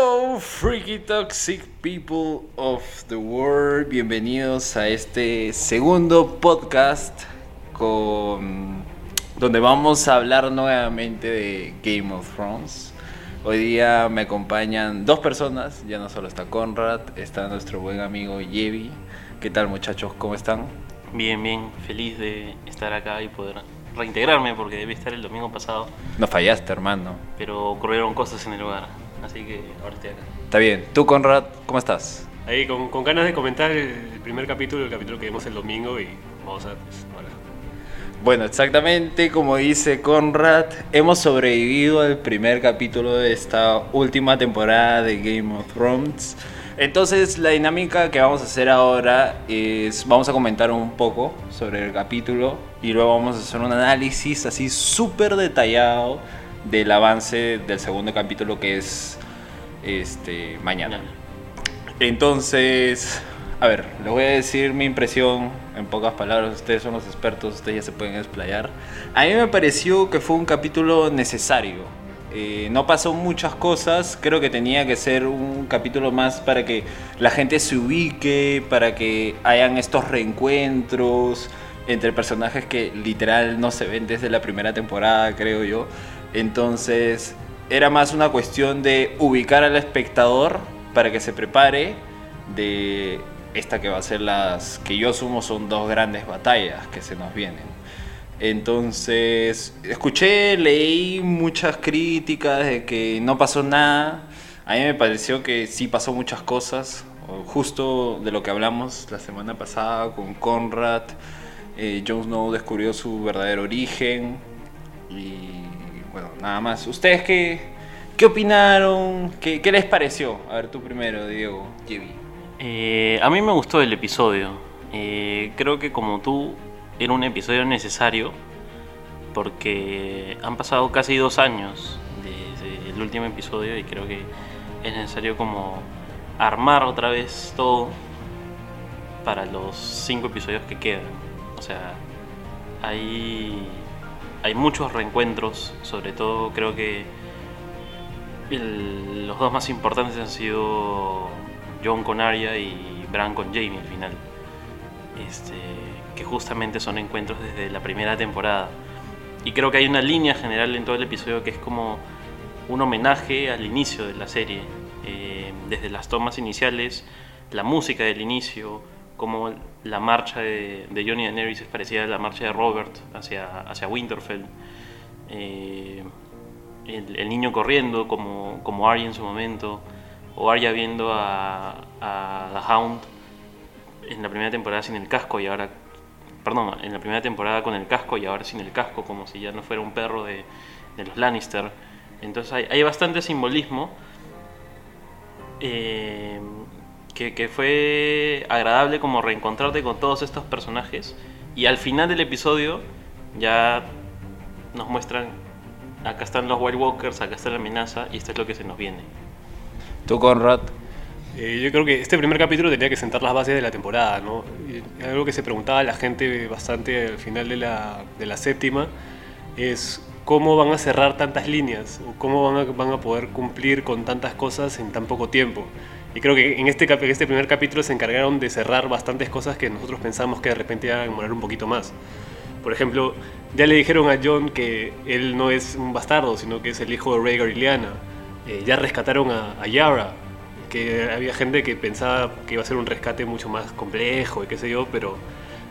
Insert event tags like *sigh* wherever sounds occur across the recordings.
Hello, freaky toxic people of the world. Bienvenidos a este segundo podcast con donde vamos a hablar nuevamente de Game of Thrones. Hoy día me acompañan dos personas, ya no solo está Conrad, está nuestro buen amigo Yevi. ¿Qué tal muchachos? ¿Cómo están? Bien, bien, feliz de estar acá y poder reintegrarme porque debí estar el domingo pasado, No fallaste, hermano. pero ocurrieron cosas en el lugar, así que ahora estoy acá. Está bien. ¿Tú, Conrad, cómo estás? Ahí con, con ganas de comentar el primer capítulo, el capítulo que vimos el domingo y vamos a pues, ahora. Bueno, exactamente como dice Conrad, hemos sobrevivido al primer capítulo de esta última temporada de Game of Thrones. Entonces la dinámica que vamos a hacer ahora es, vamos a comentar un poco sobre el capítulo y luego vamos a hacer un análisis así súper detallado del avance del segundo capítulo que es este mañana. Entonces, a ver, les voy a decir mi impresión en pocas palabras. Ustedes son los expertos, ustedes ya se pueden explayar. A mí me pareció que fue un capítulo necesario. Eh, no pasó muchas cosas, creo que tenía que ser un capítulo más para que la gente se ubique, para que hayan estos reencuentros entre personajes que literal no se ven desde la primera temporada, creo yo. Entonces, era más una cuestión de ubicar al espectador para que se prepare de esta que va a ser las que yo asumo son dos grandes batallas que se nos vienen. Entonces, escuché, leí muchas críticas de que no pasó nada. A mí me pareció que sí pasó muchas cosas, justo de lo que hablamos la semana pasada con Conrad. Eh, Jon Snow descubrió su verdadero origen. Y bueno, nada más. ¿Ustedes qué, qué opinaron? ¿Qué, qué les pareció? A ver, tú primero, Diego. Yevi. Eh, a mí me gustó el episodio, Eh, creo que como tú era un episodio necesario porque han pasado casi dos años desde el último episodio y creo que es necesario como armar otra vez todo para los cinco episodios que quedan. O sea, hay, hay muchos reencuentros, sobre todo creo que los dos más importantes han sido John con Arya y Bran con Jamie al final. Este, que justamente son encuentros desde la primera temporada. Y creo que hay una línea general en todo el episodio que es como un homenaje al inicio de la serie. Eh, desde las tomas iniciales, la música del inicio, como la marcha de, de Johnny Daenerys es parecida a la marcha de Robert hacia, hacia Winterfell. Eh, el, el niño corriendo como, como Arya en su momento, o Arya viendo a, a The Hound en la primera temporada sin el casco y ahora, perdón, en la primera temporada con el casco y ahora sin el casco, como si ya no fuera un perro de, de los Lannister. Entonces hay, hay bastante simbolismo eh, que, que fue agradable como reencontrarte con todos estos personajes y al final del episodio ya nos muestran acá están los White Walkers, acá está la amenaza y esto es lo que se nos viene. Tú, Conrad. Eh, yo creo que este primer capítulo tenía que sentar las bases de la temporada, ¿no? Y algo que se preguntaba la gente bastante al final de la, de la séptima es cómo van a cerrar tantas líneas o cómo van a, van a poder cumplir con tantas cosas en tan poco tiempo. Y creo que en este, en este primer capítulo se encargaron de cerrar bastantes cosas que nosotros pensamos que de repente iban a demorar un poquito más. Por ejemplo, ya le dijeron a John que él no es un bastardo, sino que es el hijo de Rhaegar y Lyanna. Eh, ya rescataron a, a Yara, que había gente que pensaba que iba a ser un rescate mucho más complejo y qué sé yo, pero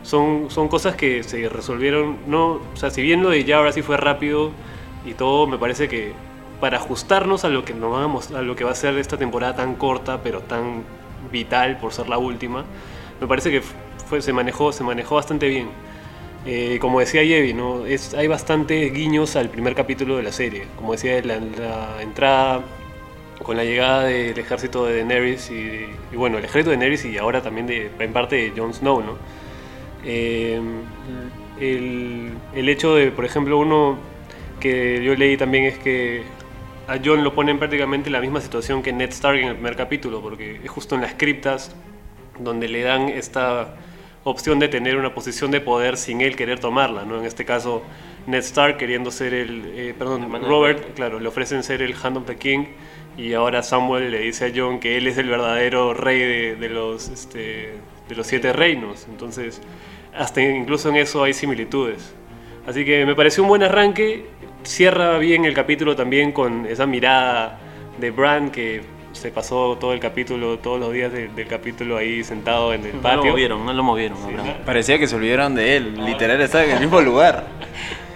son, son cosas que se resolvieron, no, o sea, si bien lo de Yara sí fue rápido y todo, me parece que para ajustarnos a lo que nos vamos, a lo que va a ser esta temporada tan corta, pero tan vital por ser la última, me parece que fue, se manejó, se manejó bastante bien. Eh, como decía Yevi, ¿no? es, hay bastantes guiños al primer capítulo de la serie. Como decía, la, la entrada con la llegada del ejército de Daenerys y, y, bueno, el ejército de Daenerys y ahora también de, en parte de Jon Snow, ¿no? Eh, el, el hecho de, por ejemplo, uno que yo leí también es que a Jon lo pone en prácticamente la misma situación que Ned Stark en el primer capítulo, porque es justo en las criptas donde le dan esta opción de tener una posición de poder sin él querer tomarla, ¿no? En este caso, Ned Stark queriendo ser el, eh, perdón, Robert. claro, le ofrecen ser el Hand of the King y ahora Samuel le dice a John que él es el verdadero rey de, de los, este, de los siete reinos. Entonces, hasta incluso en eso hay similitudes. Así que me pareció un buen arranque. Cierra bien el capítulo también con esa mirada de Bran que se pasó todo el capítulo, todos los días de- del capítulo ahí sentado en el No lo patio. movieron, no lo movieron. Sí, Abraham. ¿no? Parecía que se olvidaron de él. Literal estaba en el mismo lugar.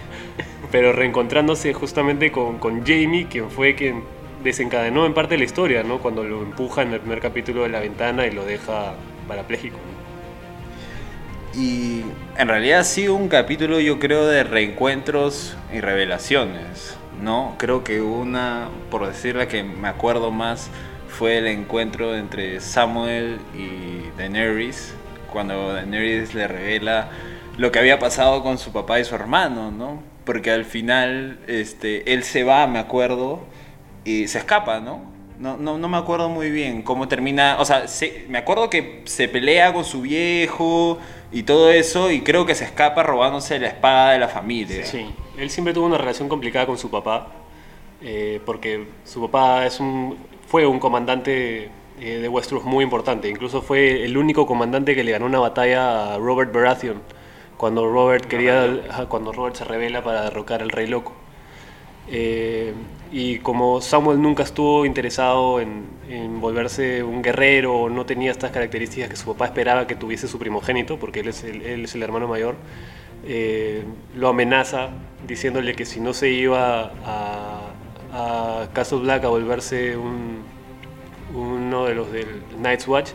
*laughs* pero reencontrándose justamente con, con Jamie, quien fue quien desencadenó en parte la historia, ¿no? Cuando lo empuja en el primer capítulo de la ventana y lo deja parapléjico. Y en realidad ha sido un capítulo, yo creo, de reencuentros y revelaciones, ¿no? Creo que una, por decir la que me acuerdo más, fue el encuentro entre Samuel y Daenerys, cuando Daenerys le revela lo que había pasado con su papá y su hermano, ¿no? Porque al final, este, él se va, me acuerdo, y se escapa, ¿no? No, no, no me acuerdo muy bien cómo termina. O sea, se- me acuerdo que se pelea con su viejo y todo eso, y creo que se escapa robándose la espada de la familia. Sí. Él siempre tuvo una relación complicada con su papá, eh, porque su papá es un, fue un comandante eh, de Westeros muy importante. Incluso fue el único comandante que le ganó una batalla a Robert Baratheon cuando Robert quería, cuando Robert se revela para derrocar al Rey Loco. Eh, y como Samuel nunca estuvo interesado en, en volverse un guerrero, no tenía estas características que su papá esperaba que tuviese su primogénito, porque él es el, él es el hermano mayor, eh, lo amenaza diciéndole que si no se iba a, a Castle Black a volverse un, uno de los del Night's Watch,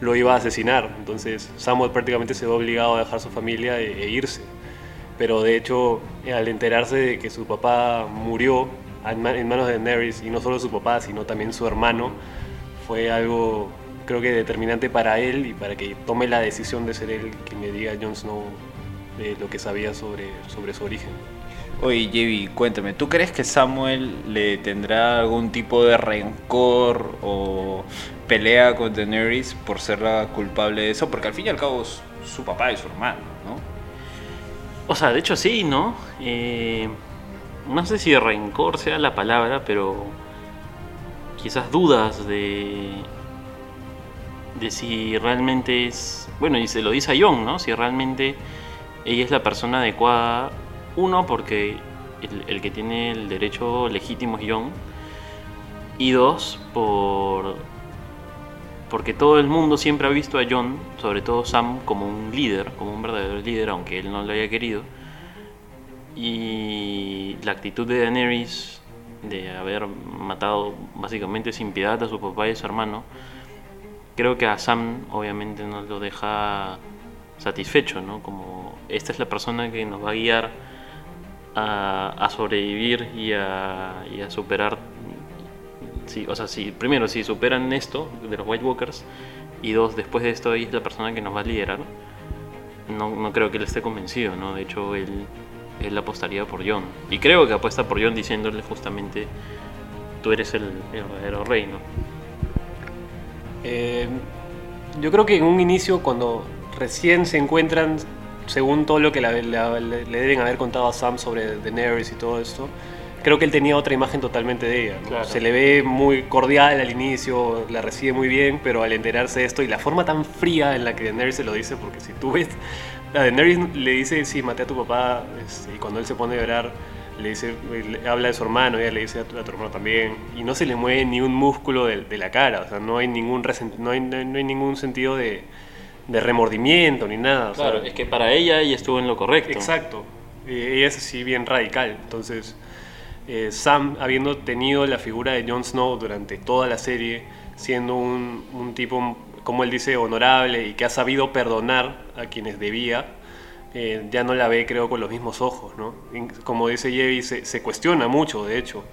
lo iba a asesinar. Entonces Samuel prácticamente se ve obligado a dejar su familia e, e irse. Pero de hecho, al enterarse de que su papá murió en ma- en manos de Daenerys, y no solo su papá, sino también su hermano, fue algo creo que determinante para él y para que tome la decisión de ser él quien le diga Jon Snow eh, lo que sabía sobre, sobre su origen. Oye, Jevi, cuéntame, ¿tú crees que Samuel le tendrá algún tipo de rencor o pelea con Daenerys por ser la culpable de eso? Porque al fin y al cabo su papá y su hermano, ¿no? O sea, de hecho sí, ¿no? Eh, no sé si rencor sea la palabra, pero quizás dudas de de si realmente es, bueno, y se lo dice a Jon, ¿no? Si realmente ella es la persona adecuada, uno porque el, que tiene el derecho legítimo es Jon y dos por porque todo el mundo siempre ha visto a Jon, sobre todo Sam, como un líder, como un verdadero líder, aunque él no lo haya querido. Y la actitud de Daenerys de haber matado básicamente sin piedad a su papá y a su hermano, creo que a Sam obviamente no lo deja satisfecho, ¿no? Como esta es la persona que nos va a guiar a, a sobrevivir y a, y a superar O sea, si, primero, si superan esto de los White Walkers, y dos, después de esto, ella es la persona que nos va a liderar, no, no creo que él esté convencido, ¿no? De hecho, él, él apostaría por John. Y creo que apuesta por John diciéndole justamente, tú eres el, el verdadero rey, ¿no? Eh, yo creo que en un inicio, cuando recién se encuentran, según todo lo que la- la- le deben haber contado a Sam sobre Daenerys y todo esto, creo que él tenía otra imagen totalmente de ella. ¿no? Claro. Se le ve muy cordial al inicio, la recibe muy bien, pero al enterarse de esto y la forma tan fría en la que Daenerys se lo dice, porque si tú ves, a Daenerys le dice, sí, maté a tu papá, este, y cuando él se pone a llorar, le dice, le habla de su hermano, ella le dice a tu, a tu hermano también, y no se le mueve ni un músculo de, de la cara, o sea, no hay ningún, no hay, no ningún sentido de, de remordimiento ni nada. o sea, Claro, es que para ella ella estuvo en lo correcto. Exacto. Eh, ella es así bien radical. Entonces, eh, Sam, habiendo tenido la figura de Jon Snow durante toda la serie, siendo un, tipo, como él dice, honorable y que ha sabido perdonar a quienes debía, eh, ya no la ve, creo, con los mismos ojos. ¿no? Como dice Yevi, se, cuestiona mucho, de hecho,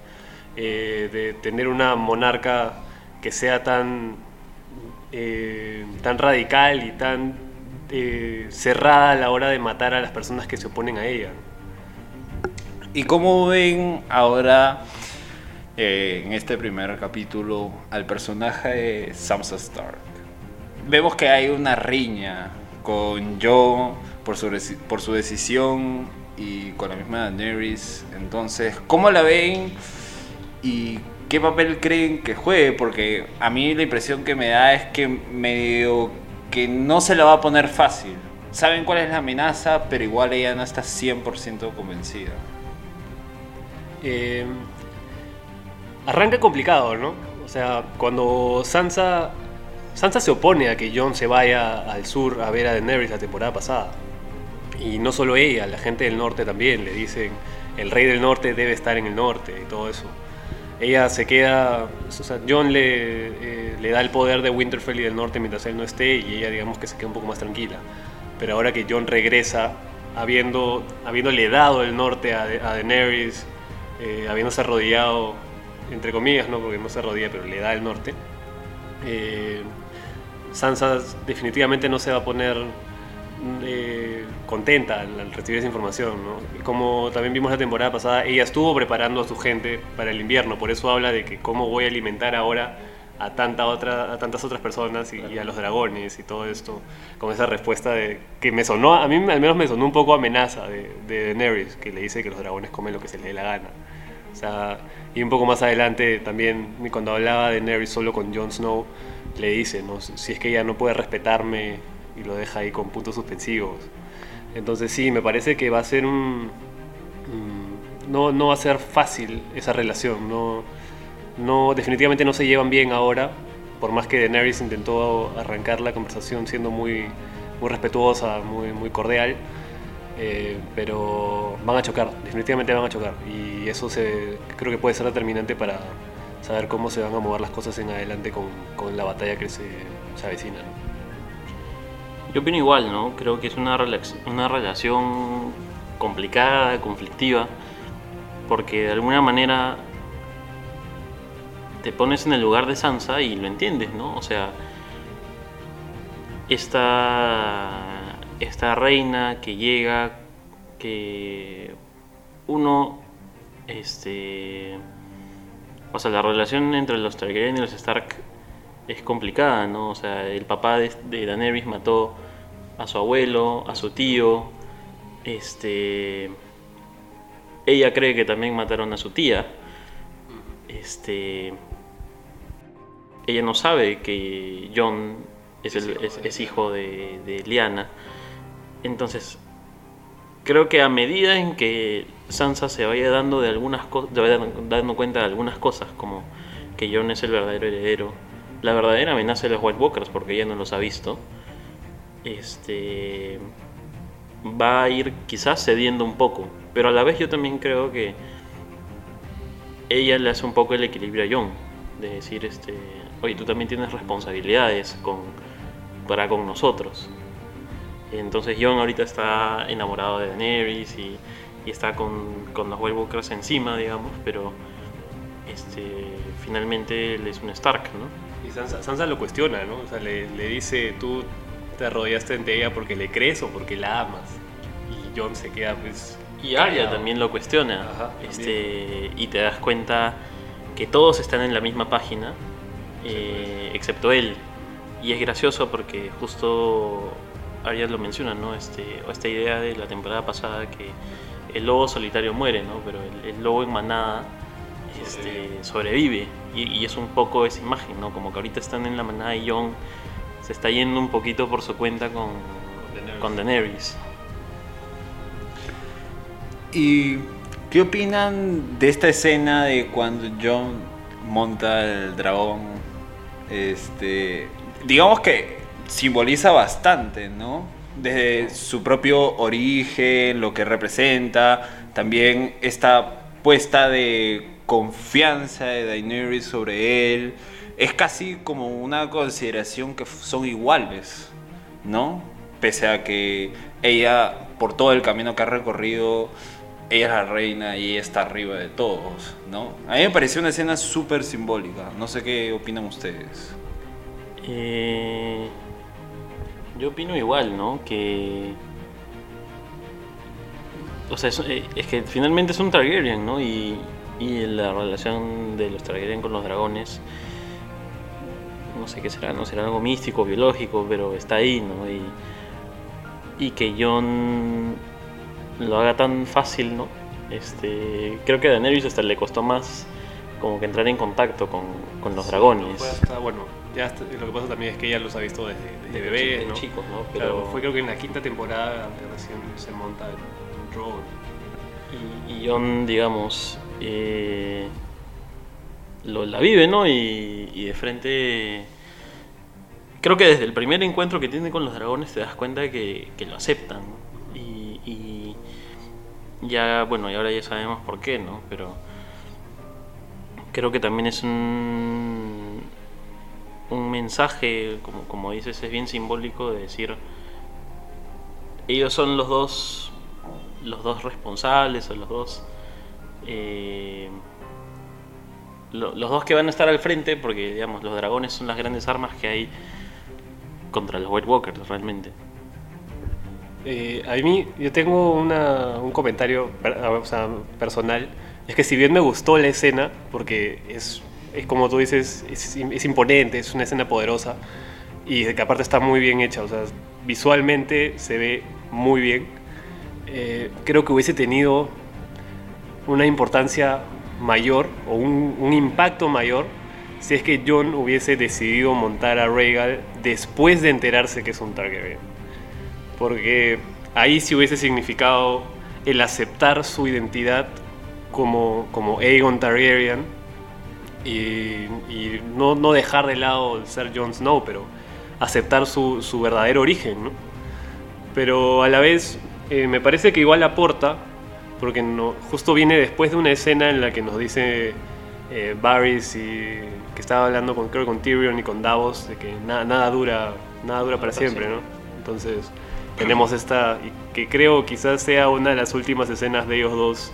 eh, de tener una monarca que sea tan, tan radical y tan cerrada a la hora de matar a las personas que se oponen a ella. ¿Y cómo ven ahora eh, en este primer capítulo al personaje de Sansa Stark? Vemos que hay una riña con Joe por su, por su decisión y con la misma Daenerys. Entonces, ¿cómo la ven? ¿Y ¿qué papel creen que juegue? Porque a mí la impresión que me da es que medio que no se la va a poner fácil. Saben cuál es la amenaza, pero igual ella no está 100% convencida. Eh, arranca complicado, ¿no? O sea, cuando Sansa, Sansa se opone a que Jon se vaya al sur a ver a Daenerys la temporada pasada. Y no solo ella, la gente del norte también le dicen, el rey del norte debe estar en el norte y todo eso. Ella se queda, o sea, Jon le, eh, le da el poder de Winterfell y del norte mientras él no esté y ella digamos que se queda un poco más tranquila. Pero ahora que Jon regresa, habiendo, habiéndole dado el norte a, a Daenerys, eh, habiéndose arrodillado, entre comillas, ¿no? porque no se arrodilla, pero le da el norte, eh, Sansa definitivamente no se va a poner eh, contenta al, al recibir esa información. ¿no? Como también vimos la temporada pasada, ella estuvo preparando a su gente para el invierno, por eso habla de que cómo voy a alimentar ahora a, tanta otra, a tantas otras personas y, y a los dragones y todo esto, con esa respuesta de, que me sonó, a mí al menos me sonó un poco amenaza de, de Daenerys, que le dice que los dragones comen lo que se les dé la gana. O sea, y un poco más adelante también, cuando hablaba de Daenerys solo con Jon Snow, le dice, ¿no? si es que ella no puede respetarme y lo deja ahí con puntos suspensivos. Entonces sí, me parece que va a ser un... mm, No, no va a ser fácil esa relación, no, no, definitivamente no se llevan bien ahora, por más que Daenerys intentó arrancar la conversación siendo muy, muy respetuosa, muy, muy cordial, eh, pero van a chocar, definitivamente van a chocar, y eso se, creo que puede ser determinante para saber cómo se van a mover las cosas en adelante con, la batalla que se, se avecina. ¿no? Yo opino igual, ¿no? Creo que es una, una relación complicada, conflictiva, porque de alguna manera te pones en el lugar de Sansa y lo entiendes, ¿no? O sea, esta, esta reina que llega, que uno, este, o sea, la relación entre los Targaryen y los Stark es complicada, ¿no? O sea, el papá de, de Daenerys mató a su abuelo, a su tío, este, ella cree que también mataron a su tía, este, ella no sabe que John es, el- es- es hijo de, de Lyanna, entonces creo que a medida en que Sansa se vaya dando de algunas cosas, dando cuenta de algunas cosas, como que Jon es el verdadero heredero, la verdadera amenaza de los White Walkers, porque ella no los ha visto, este va a ir quizás cediendo un poco, pero a la vez yo también creo que ella le hace un poco el equilibrio a Jon, de decir, este, oye, tú también tienes responsabilidades con, para con nosotros. Entonces Jon ahorita está enamorado de Daenerys y, y está con, con los White Walkers encima, digamos, pero este, finalmente él es un Stark, ¿no? Y Sansa, Sansa lo cuestiona, ¿no? O sea, le, le dice, tú te arrodillaste ante ella porque le crees o porque la amas. Y Jon se queda, pues... Y Arya callado. también lo cuestiona. Ajá, este, y te das cuenta que todos están en la misma página, eh, excepto él. Y es gracioso porque justo Arya lo menciona, ¿no? Este, o esta idea de la temporada pasada que el lobo solitario muere, ¿no? Pero el, el lobo en manada este, sobrevive. Y, y es un poco esa imagen, ¿no? Como que ahorita están en la manada y Jon se está yendo un poquito por su cuenta con, Daenerys. con Daenerys. ¿Y qué opinan de esta escena de cuando John monta el dragón? Este, digamos que simboliza bastante, ¿no? Desde su propio origen, lo que representa, también esta puesta de confianza de Daenerys sobre él. Es casi como una consideración que son iguales, ¿no? Pese a que ella, por todo el camino que ha recorrido, ella es la reina y está arriba de todos, ¿no? A mí me pareció una escena súper simbólica. No sé qué opinan ustedes. Eh, yo opino igual, ¿no? Que. O sea, es, eh, es que finalmente es un Targaryen, ¿no? Y, y la relación de los Targaryen con los dragones. No sé qué será, no será algo místico, biológico, pero está ahí, ¿no? Y, y que Jon lo haga tan fácil, ¿no? Este, creo que a Daenerys hasta le costó más como que entrar en contacto con, con los dragones. Fue hasta- bueno, ya lo que pasa también es que ella los ha visto desde, desde De bebés, ¿no? chicos, ¿no? Claro, Pero- fue creo que en la quinta temporada que recién se monta el Drogon. Y, y Jon, digamos, eh, lo, la vive, ¿no? Y, y de frente... Creo que desde el primer encuentro que tiene con los dragones te das cuenta que, que lo aceptan. ¿no? Y, y ya, bueno, y ahora ya sabemos por qué, ¿no? Pero creo que también es un, un mensaje, como, como dices, es bien simbólico de decir, ellos son los dos los dos responsables o los dos eh, lo- los dos que van a estar al frente porque digamos los dragones son las grandes armas que hay contra los White Walkers realmente Eh, a mí, yo tengo una- un comentario personal. Es que si bien me gustó la escena, porque es, es como tú dices, es, es imponente, es una escena poderosa y que aparte está muy bien hecha, o sea, visualmente se ve muy bien. Eh, creo que hubiese tenido una importancia mayor o un, un impacto mayor si es que John hubiese decidido montar a Rhaegal después de enterarse que es un Targaryen porque ahí sí hubiese significado el aceptar su identidad como, como Aegon Targaryen y, y no, no dejar de lado el ser Jon Snow, pero aceptar su, su verdadero origen. ¿no? Pero a la vez eh, me parece que igual aporta, porque no, justo viene después de una escena en la que nos dice eh, Varys y, que estaba hablando con, creo, con Tyrion y con Davos de que nada, nada dura nada dura para siempre. ¿no? Entonces tenemos esta, que creo quizás sea una de las últimas escenas de ellos dos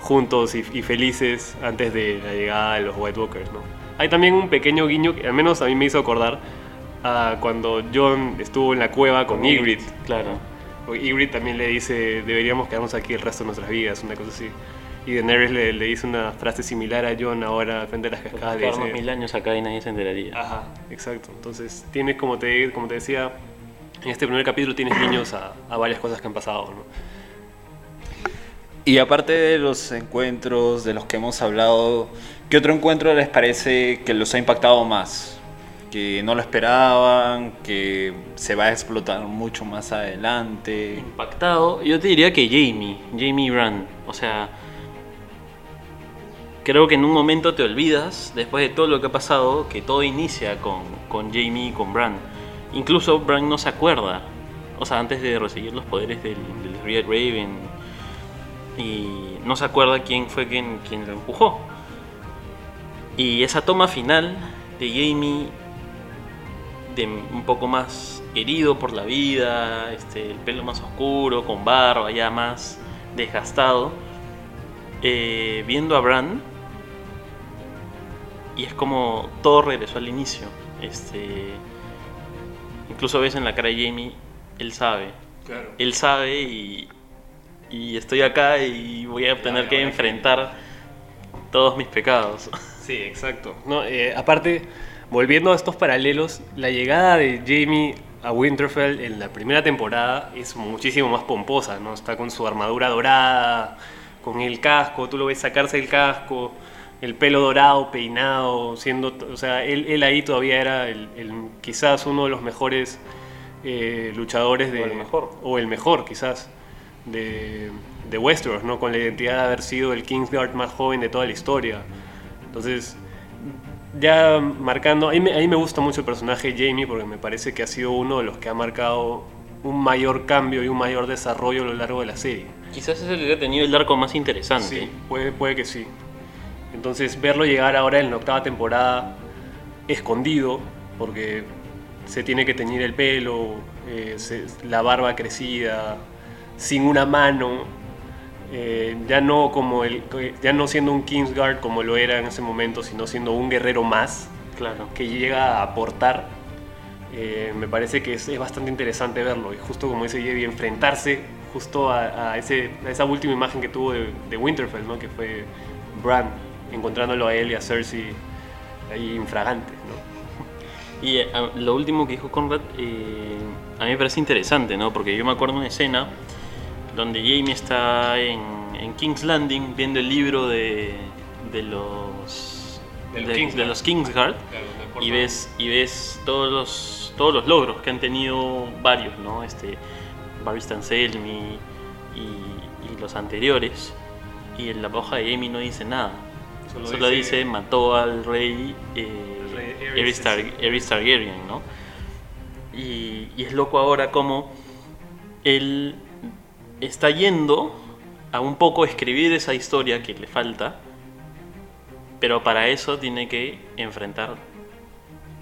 juntos y, y felices antes de la llegada de los White Walkers, ¿no? Hay también un pequeño guiño que al menos a mí me hizo acordar a cuando John estuvo en la cueva con Ygritte. claro Porque Ygritte también le dice, deberíamos quedarnos aquí el resto de nuestras vidas, una cosa así. Y Daenerys le, le dice una frase similar a John ahora frente a las cascadas. le quedarnos mil años acá y nadie se enteraría Ajá, exacto. Entonces tienes, como te, como te decía, en este primer capítulo tienes niños a, a varias cosas que han pasado, ¿no? Y aparte de los encuentros de los que hemos hablado, ¿qué otro encuentro les parece que los ha impactado más? Que no lo esperaban, que se va a explotar mucho más adelante. impactado, yo te diría que Jamie, Jamie Brand. O sea, creo que en un momento te olvidas, después de todo lo que ha pasado, que todo inicia con, con Jamie y con Bran. Incluso Bran no se acuerda. O sea, antes de recibir los poderes del, del Raven. Y no se acuerda quién fue quien, quien lo empujó. Y esa toma final de Jamie de un poco más herido por la vida, este, el pelo más oscuro, con barba ya más desgastado, eh, viendo a Bran y es como todo regresó al inicio. Este, incluso ves en la cara de Jamie, él sabe, Claro. él sabe y, y estoy acá y voy a tener que enfrentar todos mis pecados. *laughs* Sí, exacto. No, eh, aparte, volviendo a estos paralelos, la llegada de Jamie a Winterfell en la primera temporada es muchísimo más pomposa, ¿no? Está con su armadura dorada, con el casco, tú lo ves sacarse el casco, el pelo dorado, peinado, siendo, o sea, él, él ahí todavía era el, el- quizás uno de los mejores eh, luchadores de... O el mejor. O el mejor, quizás, de, de Westeros, ¿no? Con la identidad de haber sido el Kingsguard más joven de toda la historia. Entonces, ya marcando, a mí, me, a mí me gusta mucho el personaje Jamie porque me parece que ha sido uno de los que ha marcado un mayor cambio y un mayor desarrollo a lo largo de la serie. Quizás es el que ha tenido el arco más interesante. Sí, puede, puede que sí. Entonces, verlo llegar ahora en la octava temporada escondido, porque se tiene que teñir el pelo, eh, se- la barba crecida, sin una mano, eh, ya no como el, ya no siendo un Kingsguard como lo era en ese momento, sino siendo un guerrero más Claro. que llega a aportar. eh, me parece que es, es bastante interesante verlo y justo como dice Jevi, enfrentarse justo a, a ese, a esa última imagen que tuvo de, de Winterfell, ¿no? que fue Bran encontrándolo a él y a Cersei ahí infragantes. ¿no? Y eh, a- lo último que dijo Conrad, eh, a mí me parece interesante, ¿no? Porque yo me acuerdo de una escena donde Jamie está en, en King's Landing viendo el libro de, de los De de los Kingsguard Claro, y ves y ves todos los todos los logros que han tenido varios no este Barry Selmy y, y los anteriores. Y en la hoja de Jamie no dice nada. Solo solo, dice- dice, mató al rey, eh, rey. Aerys Targaryen no y, y es loco ahora como él está yendo a un poco escribir esa historia que le falta pero para eso tiene que enfrentar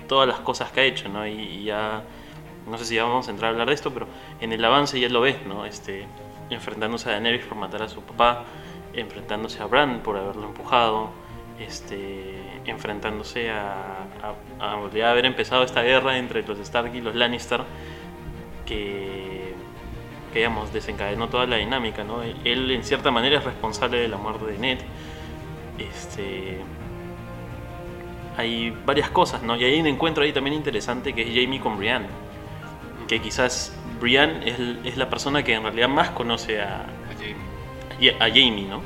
todas las cosas que ha hecho, ¿no? Y, ya, no sé si vamos a entrar a hablar de esto, pero en el avance ya lo ves, ¿no? Este, enfrentándose a Daenerys por matar a su papá, enfrentándose a Bran por haberlo empujado, este, enfrentándose a, a, a haber empezado esta guerra entre los Stark y los Lannister, que, que digamos, desencadenó toda la dinámica, ¿no? Él en cierta manera es responsable de la muerte de Ned, este hay varias cosas, ¿no? Y hay un encuentro ahí también interesante que es Jamie con Brienne. Que quizás Brienne es, es la persona que en realidad más conoce a, A Jamie. a Jamie, ¿no?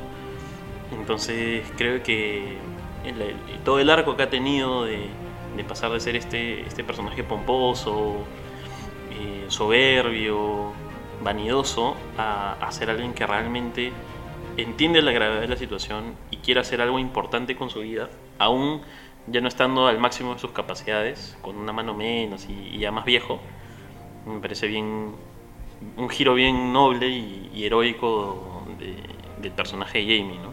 Entonces creo que el- el- todo el arco que ha tenido de, de pasar de ser este, este personaje pomposo, eh, soberbio, vanidoso, a, a ser alguien que realmente entiende la gravedad de la situación y quiere hacer algo importante con su vida, aún ya no estando al máximo de sus capacidades, con una mano menos y, ya más viejo, me parece bien un giro bien noble y, y heroico de- del personaje de Jamie, ¿no?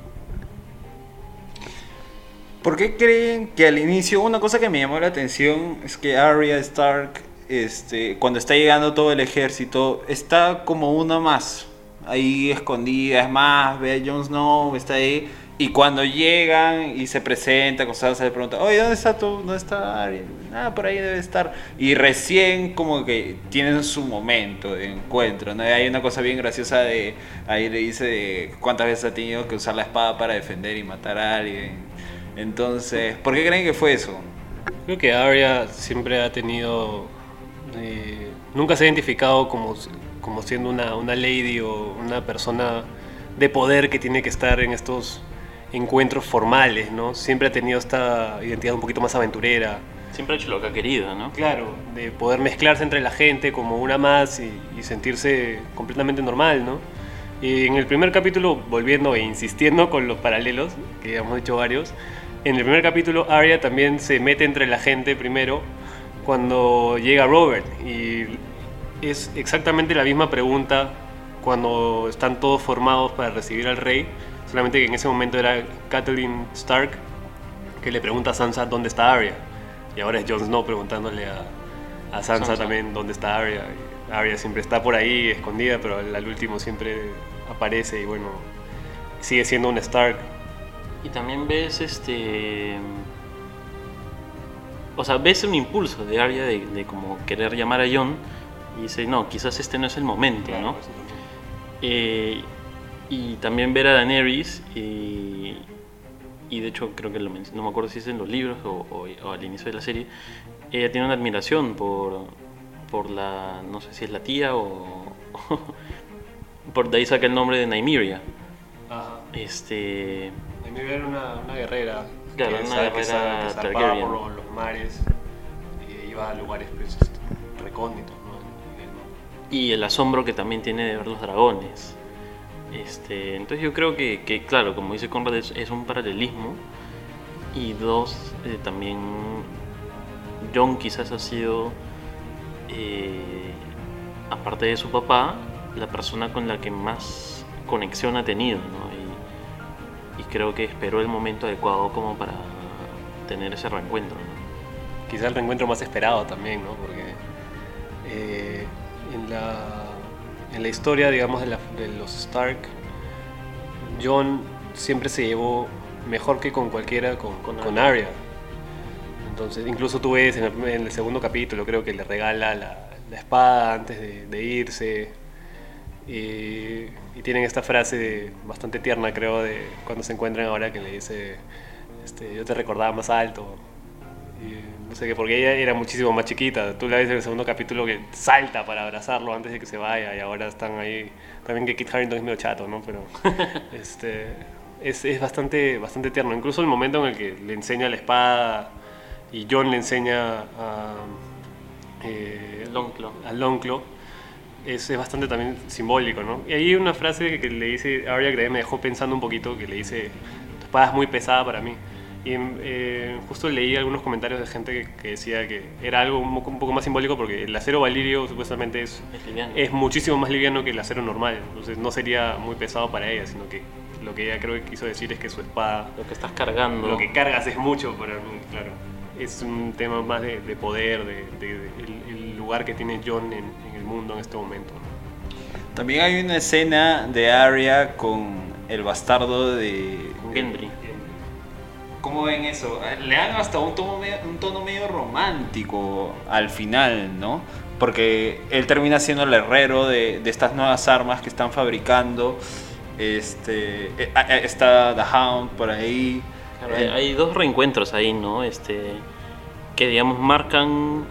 ¿Por qué creen que al inicio, una cosa que me llamó la atención es que Arya Stark, este, cuando está llegando todo el ejército, está como una más, ahí escondida, es más, ve a Jon Snow, está ahí, y cuando llegan y se presenta, con Sansa le pregunta, oye, ¿dónde está tú? ¿Dónde está Arya? Ah, por ahí debe estar. Y recién como que tienen su momento de encuentro, ¿no? Hay una cosa bien graciosa de, ahí le dice de cuántas veces ha tenido que usar la espada para defender y matar a alguien. Entonces, ¿por qué creen que fue eso? Creo que Arya siempre ha tenido. Eh, nunca se ha identificado como, como siendo una, una lady o una persona de poder que tiene que estar en estos encuentros formales, ¿no? Siempre ha tenido esta identidad un poquito más aventurera. Siempre ha hecho lo que ha querido, ¿no? Claro, de poder mezclarse entre la gente como una más y, y sentirse completamente normal, ¿no? Y en el primer capítulo, volviendo e insistiendo con los paralelos, que ya hemos hecho varios, en el primer capítulo Arya también se mete entre la gente primero cuando llega Robert y es exactamente la misma pregunta cuando están todos formados para recibir al rey, solamente que en ese momento era Kathleen Stark que le pregunta a Sansa dónde está Arya. Y ahora es Jon Snow preguntándole a, a Sansa, Sansa. también dónde está Arya. Arya siempre está por ahí escondida, pero al, al último siempre aparece y bueno, sigue siendo un Stark. Y también ves este. O sea, ves un impulso de Arya de, de como querer llamar a Jon y dice, no, quizás este no es el momento, ¿no? Eh, y también ver a Daenerys y, y de hecho creo que lo no me acuerdo si es en los libros o, o- o al inicio de la serie, ella tiene una admiración por, por la, no sé si es la tía o... *laughs* por de ahí saca el nombre de Nymeria. Ajá. Este, Nymeria era una, una guerrera. Claro, que una que que zarpaba Targaryen. por los, los mares y iba a lugares pues, este, recónditos, ¿no? En el mapa. y el asombro que también tiene de ver los dragones. Este, entonces yo creo que, que, claro, como dice Conrad, es, es un paralelismo. Y dos, eh, también John quizás ha sido, eh, aparte de su papá, la persona con la que más conexión ha tenido. ¿no? Y, creo que esperó el momento adecuado como para tener ese reencuentro. ¿no? Quizá el reencuentro más esperado también, ¿no? Porque eh, en, la, en la historia, digamos, de, la- de los Stark, John siempre se llevó mejor que con cualquiera, con, Con con, Arya. Entonces, incluso tú ves en el, en el segundo capítulo, creo que le regala la, la espada antes de, de irse. Y, y tienen esta frase bastante tierna, creo, de cuando se encuentran ahora que le dice, este, yo te recordaba más alto. Y no sé qué, porque ella era muchísimo más chiquita. Tú la ves en el segundo capítulo que salta para abrazarlo antes de que se vaya y ahora están ahí. También que Kit Harington es medio chato, ¿no? Pero, *laughs* este, Es, es bastante, bastante tierno. Incluso el momento en el que le enseña la espada y John le enseña a, eh, Longclaw. a Longclaw, es, es bastante también simbólico, ¿no? Y hay una frase que le dice Arya que también me dejó pensando un poquito, que le dice, tu espada es muy pesada para mí. Y eh, justo leí algunos comentarios de gente que, que decía que era algo un, poco- un poco más simbólico porque el acero valirio supuestamente es, Es liviano. es muchísimo más liviano que el acero normal, entonces no sería muy pesado para ella, sino que lo que ella creo que quiso decir es que su espada, Lo que estás cargando. lo que cargas es mucho para mí, claro. Es un tema más de, de poder, de, de- de- el, el lugar que tiene John en, mundo en este momento. ¿no? También hay una escena de Arya con el bastardo de... Con Gendry. ¿Cómo ven eso? Le dan hasta un tono, medio, un tono medio romántico al final, ¿no? Porque él termina siendo el herrero de, de estas nuevas armas que están fabricando. Este, eh, eh, está The Hound por ahí. Claro, Eh, hay dos reencuentros ahí, ¿no? Este, que digamos marcan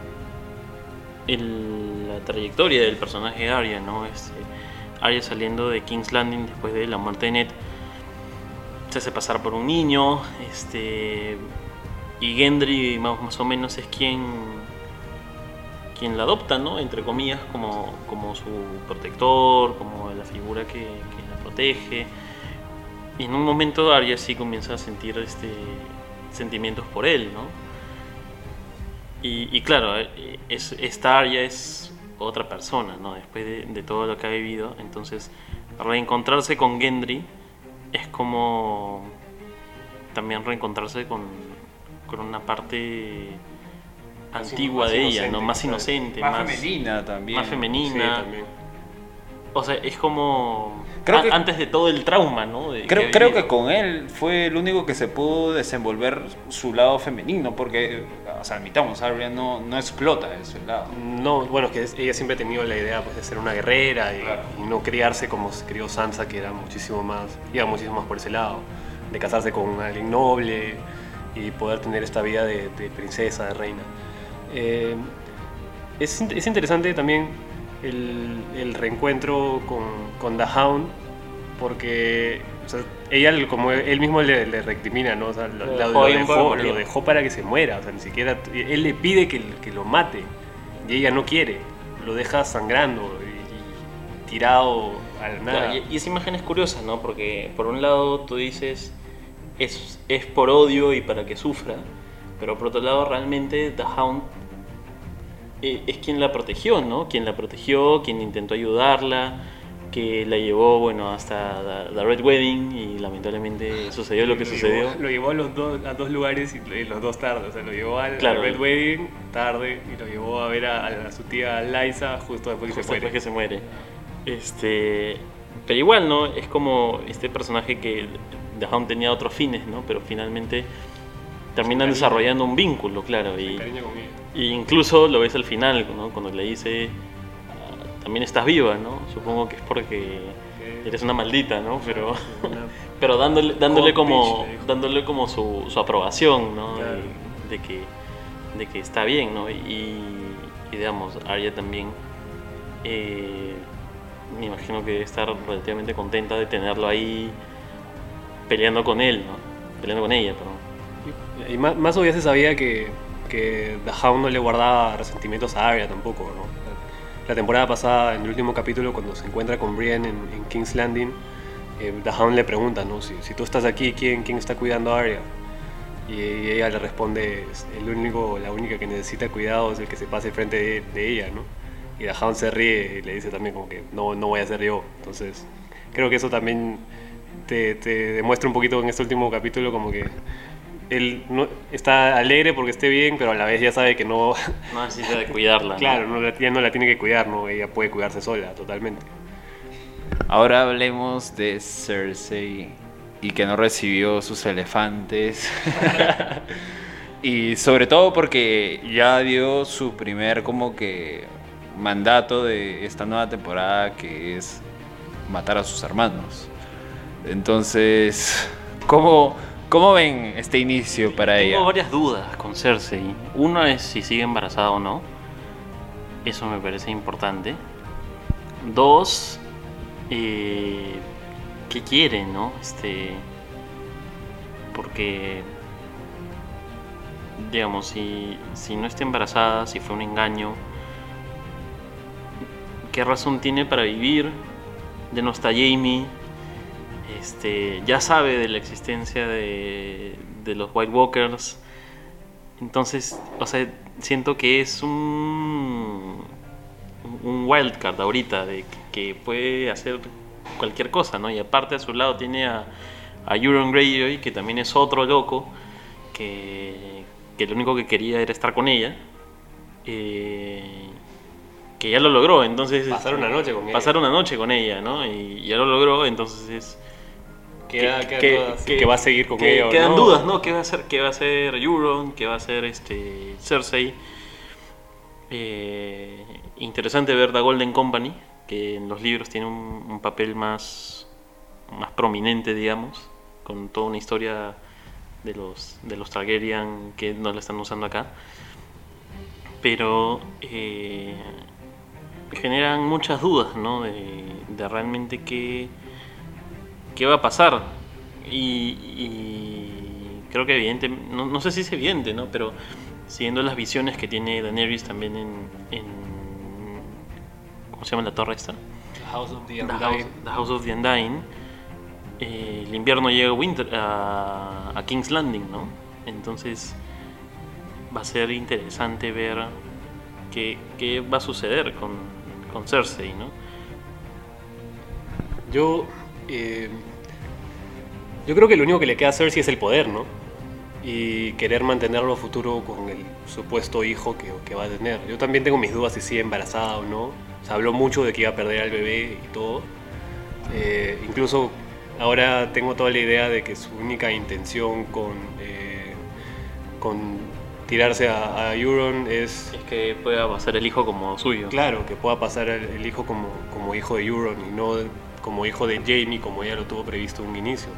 el- trayectoria del personaje de Arya, ¿no? Este, Arya saliendo de King's Landing después de la muerte de Ned, se hace pasar por un niño, este, y Gendry más, o menos es quien quien la adopta, ¿no? Entre comillas, como, como su protector, como la figura que, la protege. Y en un momento Arya sí comienza a sentir este, sentimientos por él, ¿no? Y, claro, eh, es, esta Arya es otra persona, ¿no? Después de, de todo lo que ha vivido. Entonces, reencontrarse con Gendry es como también reencontrarse con, con una parte antigua más de ella, ¿no? Más inocente, más, más, femenina también. más Sí, femenina. también. O sea, es como Creo que- antes de todo el trauma, ¿no? De- Creo, que con él fue el único que se pudo desenvolver su lado femenino, porque, o sea, admitamos, Arya no, no explota ese lado. No, bueno, es que ella siempre ha tenido la idea pues, de ser una guerrera y, Claro. y no criarse como se crió Sansa, que era muchísimo más, iba muchísimo más por ese lado, de casarse con alguien noble y poder tener esta vida de, de princesa, de reina. Eh, es, es interesante también el, el reencuentro con, con The Hound, porque o sea, ella, como él mismo le, le recrimina, ¿no? O sea, lo, Lo lo- dejó lo dejó, para que se muera, o sea, ni siquiera, él le pide que, que lo mate y ella no quiere, lo deja sangrando y, y tirado a la nada. Claro, y, y esa imagen es curiosa, ¿no? Porque por un lado tú dices es, es por odio y para que sufra, pero por otro lado realmente The Hound eh, es quien la protegió, ¿no? Quien la protegió, quien intentó ayudarla, que la llevó, bueno, hasta la, la Red Wedding y lamentablemente sucedió lo que sucedió. Llevó, lo llevó a los dos, a dos lugares y y los dos tarde. O sea, lo llevó al, Claro. Red Wedding tarde y lo llevó a ver a, a su tía Liza justo después que Justo se después muere. que se muere. Este, pero igual, ¿no? Es como este personaje que The Hound tenía otros fines, ¿no? Pero finalmente terminan desarrollando un vínculo, claro. Y, Y incluso lo ves al final, ¿no? Cuando le dice, "Ah, también estás viva, ¿no? Supongo que es porque eres una maldita, ¿no? Pero, *laughs* pero dándole, dándole como, dándole como su, su aprobación, ¿no? Claro. De, de que, de que está bien, ¿no? Y, y digamos, Arya también, eh, me imagino que debe estar relativamente contenta de tenerlo ahí peleando con él, ¿no? Peleando con ella, perdón. Y más, más o ya se sabía que, que The Hound no le guardaba resentimientos a Arya tampoco, ¿no? La temporada pasada, en el último capítulo, cuando se encuentra con Brienne en, en King's Landing, eh, Hound le pregunta, ¿no? Si, si tú estás aquí, ¿quién, ¿quién está cuidando a Arya? Y, ella le responde, "Es el único, la única que necesita cuidado es el que se pase frente de, de ella, ¿no? Y The Hound se ríe y le dice también como que no, no voy a ser yo. Entonces, creo que eso también te, te demuestra un poquito en este último capítulo como que él no, está alegre porque esté bien, pero a la vez ya sabe que no, No necesita de cuidarla. ¿no? claro, no, la- ya no la tiene que cuidar, ¿no? Ella puede cuidarse sola, totalmente. Ahora hablemos de Cersei y que no recibió sus elefantes. *laughs* y sobre todo porque ya dio su primer como que mandato de esta nueva temporada que es matar a sus hermanos. Entonces, ¿cómo, cómo ven este inicio para ella? Tengo varias dudas con Cersei. Una es si sigue embarazada o no. Eso me parece importante. Dos, eh, ¿qué quiere, no? Este, Porque, digamos, si, si no está embarazada, si fue un engaño, ¿qué razón tiene para vivir? Ya no está Jamie, este, ya sabe de la existencia de, de los White Walkers. Entonces, o sea, siento que es un, un wildcard ahorita, de que, que puede hacer cualquier cosa, ¿no? Y aparte a su lado tiene a, a Euron Greyjoy, que también es otro loco, que, que lo único que quería era estar con ella. eh, que ya lo logró, entonces... Pasar una noche con ella. Pasar una noche con ella, ¿no? Y ya lo logró, entonces es... Queda- que- queda que- dudas, que- que va a seguir con ella Quedan no. dudas, ¿no? ¿Qué va a hacer, qué va a hacer Euron? ¿Qué va a hacer este Cersei? Eh, interesante ver The Golden Company, que en los libros tiene un, un papel más, más prominente, digamos, con toda una historia de los, de los Targaryen que no la están usando acá. Pero eh, generan muchas dudas, ¿no? De, de realmente qué, qué va a pasar. Y, y creo que evidente, no, no sé si es evidente, ¿no? Pero siguiendo las visiones que tiene Daenerys también en, en ¿cómo se llama la torre esta? House of the The Undying. House, The House of the Undying. eh, el invierno llega a, Winter, a, a King's Landing, ¿no? Entonces va a ser interesante ver qué, qué va a suceder con, con Cersei, ¿no? Yo, eh, yo creo que lo único que le queda a Cersei es el poder, ¿no? Y querer mantenerlo a futuro con el supuesto hijo que, que va a tener. Yo también tengo mis dudas si sigue embarazada o no. Se habló mucho de que iba a perder al bebé y todo. Eh, incluso ahora tengo toda la idea de que su única intención con, eh, con tirarse a, a Euron es Es que pueda pasar el hijo como suyo. Claro, que pueda pasar el, el hijo como, como hijo de Euron y no como hijo de Jamie como ella lo tuvo previsto en un inicio.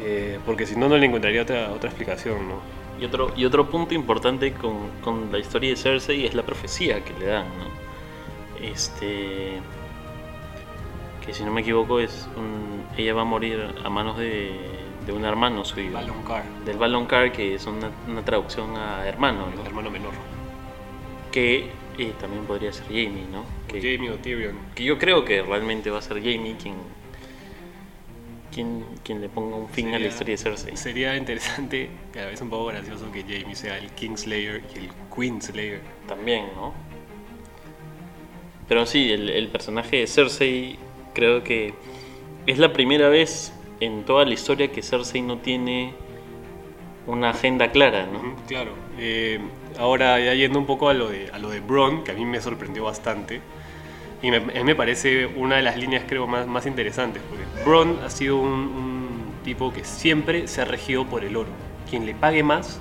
Eh, porque si no, no le encontraría otra, otra explicación, ¿no? Y otro, y otro punto importante con, con la historia de Cersei es la profecía que le dan, ¿no? Este. Que si no me equivoco, es un, ella va a morir a manos de, de un hermano suyo. Valonqar, Del Valonqar, que es una, una traducción a hermano, el ¿no? hermano menor. Que eh, también podría ser Jamie, ¿no? Que, Jamie o Tyrion. que yo creo que realmente va a ser Jamie quien, quien, quien le ponga un fin a la Sería- historia de Cersei. Sería interesante, y a la vez un poco gracioso, que Jamie sea el Kingslayer y el Queenslayer. También, ¿no? Pero sí, el, el personaje de Cersei creo que es la primera vez en toda la historia que Cersei no tiene una agenda clara, ¿no? Claro. Eh, ahora ya yendo un poco a lo de, a lo de Bron, que a mí me sorprendió bastante. Y me, me parece una de las líneas creo más, más interesantes. Porque Bron ha sido un, un tipo que siempre se ha regido por el oro. Quien le pague más,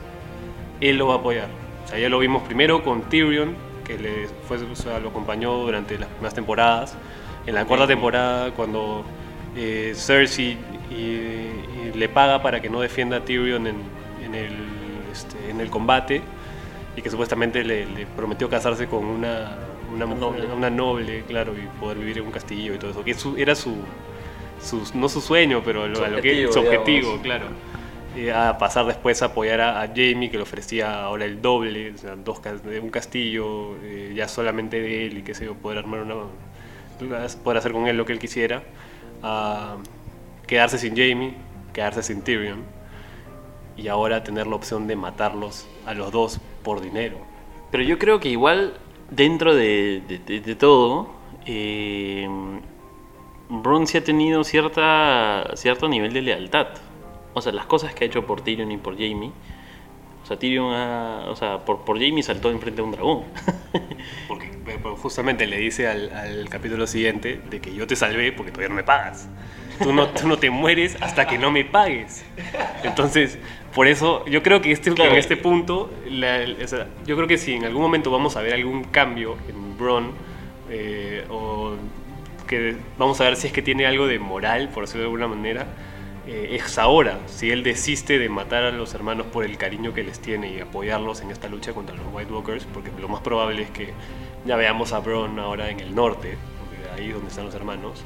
él lo va a apoyar. O sea, ya lo vimos primero con Tyrion, que le fue, o sea, lo acompañó durante las primeras temporadas. En la cuarta temporada, cuando eh, Cersei y- y le paga para que no defienda a Tyrion en, en el, este, en el combate y que supuestamente le, le prometió casarse con una, una, noble. una noble, claro, y poder vivir en un castillo y todo eso. Que su- era su, su- no su sueño, pero lo, Su lo que, objetivo, su objetivo, claro. Y a pasar después a apoyar a, a Jamie, que le ofrecía ahora el doble, o sea, dos, un castillo, eh, ya solamente de él y qué sé yo, poder armar una. poder hacer con él lo que él quisiera. a quedarse sin Jamie, quedarse sin Tyrion. Y ahora tener la opción de matarlos a los dos por dinero. Pero yo creo que igual dentro de, de- de- de todo, eh, ha tenido cierta, cierto nivel de lealtad. O sea, las cosas que ha hecho por Tyrion y por Jamie. O sea, Tyrion ha, o sea, por, por Jamie saltó enfrente de un dragón. *laughs* Porque pero justamente le dice al, al capítulo siguiente de que yo te salvé porque todavía no me pagas. Tú no, tú no te mueres hasta que no me pagues. Entonces, por eso yo creo que este, Claro. en este punto, la- o sea, yo creo que si en algún momento vamos a ver algún cambio en Bron, eh, o que vamos a ver si es que tiene algo de moral, por decirlo de alguna manera, eh, es ahora, si él desiste de matar a los hermanos por el cariño que les tiene y apoyarlos en esta lucha contra los White Walkers, porque lo más probable es que ya veamos a Bron ahora en el norte, ahí donde están los hermanos.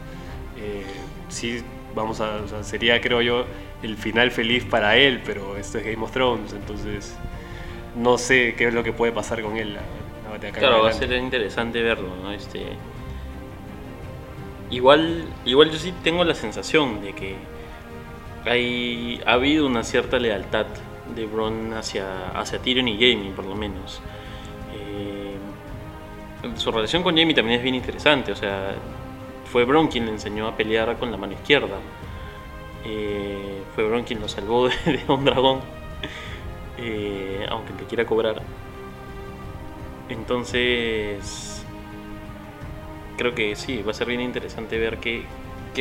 Eh, sí, vamos a, o sea, sería creo yo el final feliz para él, pero esto es Game of Thrones, entonces no sé qué es lo que puede pasar con él. la- la- Claro, va a ser interesante verlo, ¿no? Este, igual, igual yo sí tengo la sensación de que hay, ha habido una cierta lealtad de Bron hacia, hacia Tyrion y Jaime, por lo menos. Eh, su relación con Jaime también es bien interesante, o sea, fue Bron quien le enseñó a pelear con la mano izquierda. Eh, fue Bron quien lo salvó *laughs* de, un dragón, eh, aunque le quiera cobrar. Entonces, creo que sí, va a ser bien interesante ver qué,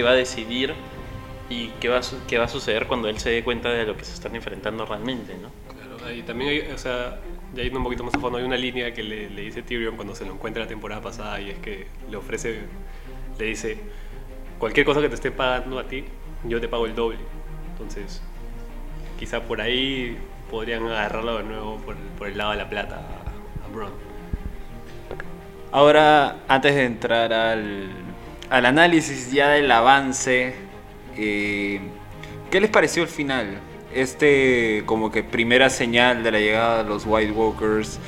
va a decidir y qué va, a, suceder cuando él se dé cuenta de lo que se están enfrentando realmente, ¿no? Claro, y también hay, o sea, ya yendo un poquito más a fondo, hay una línea que le, le dice Tyrion cuando se lo encuentra la temporada pasada y es que le ofrece, le dice, cualquier cosa que te esté pagando a ti, yo te pago el doble. Entonces, quizá por ahí podrían agarrarlo de nuevo por, por el lado de la plata a, Bron. Ahora, antes de entrar al, al análisis ya del avance, eh, ¿qué les pareció el final? Este como que primera señal de la llegada de los White Walkers,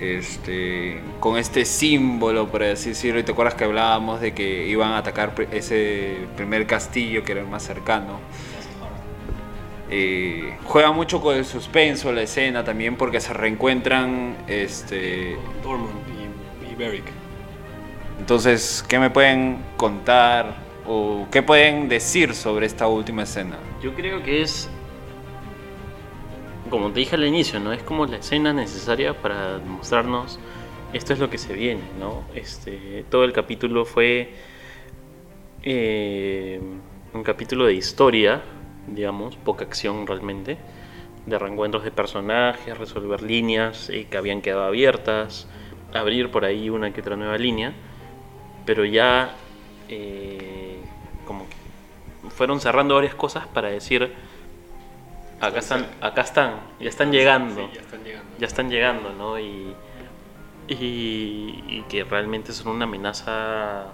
este, con este símbolo, por así decirlo, y te acuerdas que hablábamos de que iban a atacar ese primer castillo que era el más cercano. Eh, juega mucho con el suspenso la escena también porque se reencuentran este, Dormund y, y Beric. Entonces, ¿qué me pueden contar o qué pueden decir sobre esta última escena? Yo creo que es, como te dije al inicio, ¿no? Es como la escena necesaria para mostrarnos esto es lo que se viene, ¿no? Este, todo el capítulo fue eh, un capítulo de historia, digamos, poca acción realmente, de reencuentros de personajes, resolver líneas eh, que habían quedado abiertas, abrir por ahí una que otra nueva línea, pero ya eh, como que fueron cerrando varias cosas para decir acá están, acá están, ya están llegando, Sí, ya están llegando. ya están llegando, ¿no? Y, y, y que realmente son una amenaza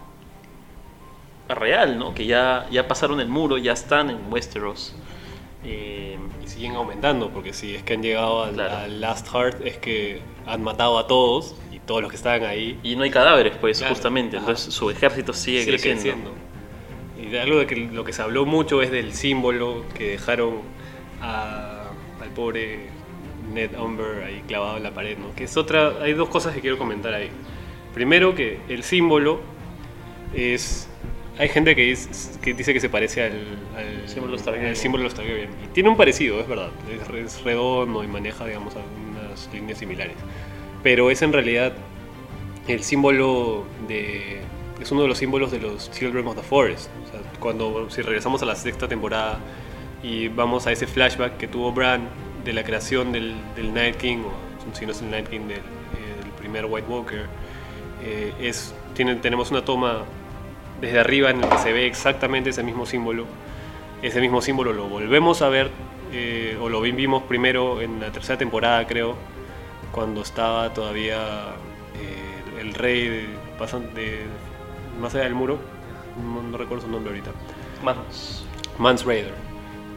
real, ¿no? Que ya, ya pasaron el muro, ya están en Westeros. Eh, Y siguen aumentando, porque si es que han llegado al, Claro. al Last Heart, es que han matado a todos y todos los que estaban ahí y no hay cadáveres, pues, Claro, justamente. ajá. Entonces su ejército sigue, sigue creciendo. creciendo. Y de algo de que lo que se habló mucho es del símbolo que dejaron a- al pobre Ned Umber ahí clavado en la pared, ¿no? Que es otra, hay dos cosas que quiero comentar ahí. Primero que el símbolo es hay gente que, dice- que dice que se parece al, al Símbolo al símbolo de los Targaryen. Y tiene un parecido, es verdad. Es, es redondo y maneja, digamos, algunas líneas similares. Pero es en realidad el símbolo de. Es uno de los símbolos de los Children of the Forest. O sea, cuando, si regresamos a la sexta temporada y vamos a ese flashback que tuvo Bran de la creación del, del Night King, o si no es el Night King, del, del primer White Walker, eh, es, tiene, tenemos una toma desde arriba en el que se ve exactamente ese mismo símbolo. Ese mismo símbolo lo volvemos a ver, eh, o lo vimos primero en la tercera temporada, creo, cuando estaba todavía eh, el rey de, pasan- de más allá del muro, no, no recuerdo su nombre ahorita, Manos. Mans Raider.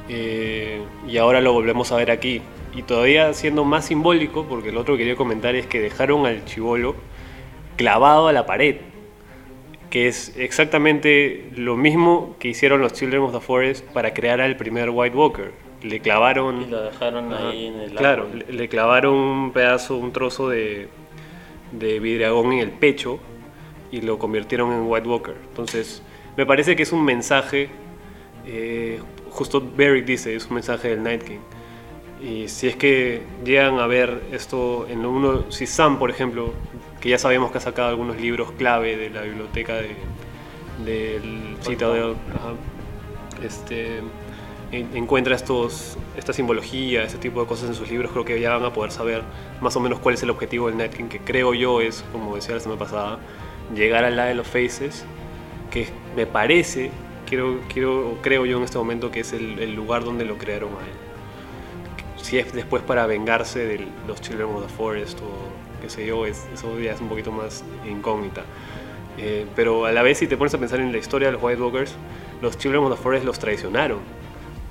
Eh, y ahora lo volvemos a ver aquí. Y todavía siendo más simbólico, porque lo otro que quería comentar es que dejaron al chivolo clavado a la pared, que es exactamente lo mismo que hicieron los Children of the Forest para crear al primer White Walker. Le clavaron... Y lo dejaron Ajá. ahí en el Claro, le, le clavaron un pedazo, un trozo de, de vidriagón en el pecho y lo convirtieron en White Walker. Entonces, me parece que es un mensaje, eh, justo Beric dice, es un mensaje del Night King. Y si es que llegan a ver esto en lo uno, si Sam, por ejemplo, que ya sabemos que ha sacado algunos libros clave de la biblioteca de, del Citadel, ajá, este, en- encuentra estos, esta simbología, este tipo de cosas en sus libros, creo que ya van a poder saber más o menos cuál es el objetivo del Night King, que creo yo es, como decía la semana pasada, llegar al Isle of Faces, que me parece, quiero, quiero, creo yo en este momento que es el, el lugar donde lo crearon a él. Si es después para vengarse de los Children of the Forest o qué sé yo, es, eso ya es un poquito más incógnita. Eh, pero a la vez, si te pones a pensar en la historia de los White Walkers, los Children of the Forest los traicionaron.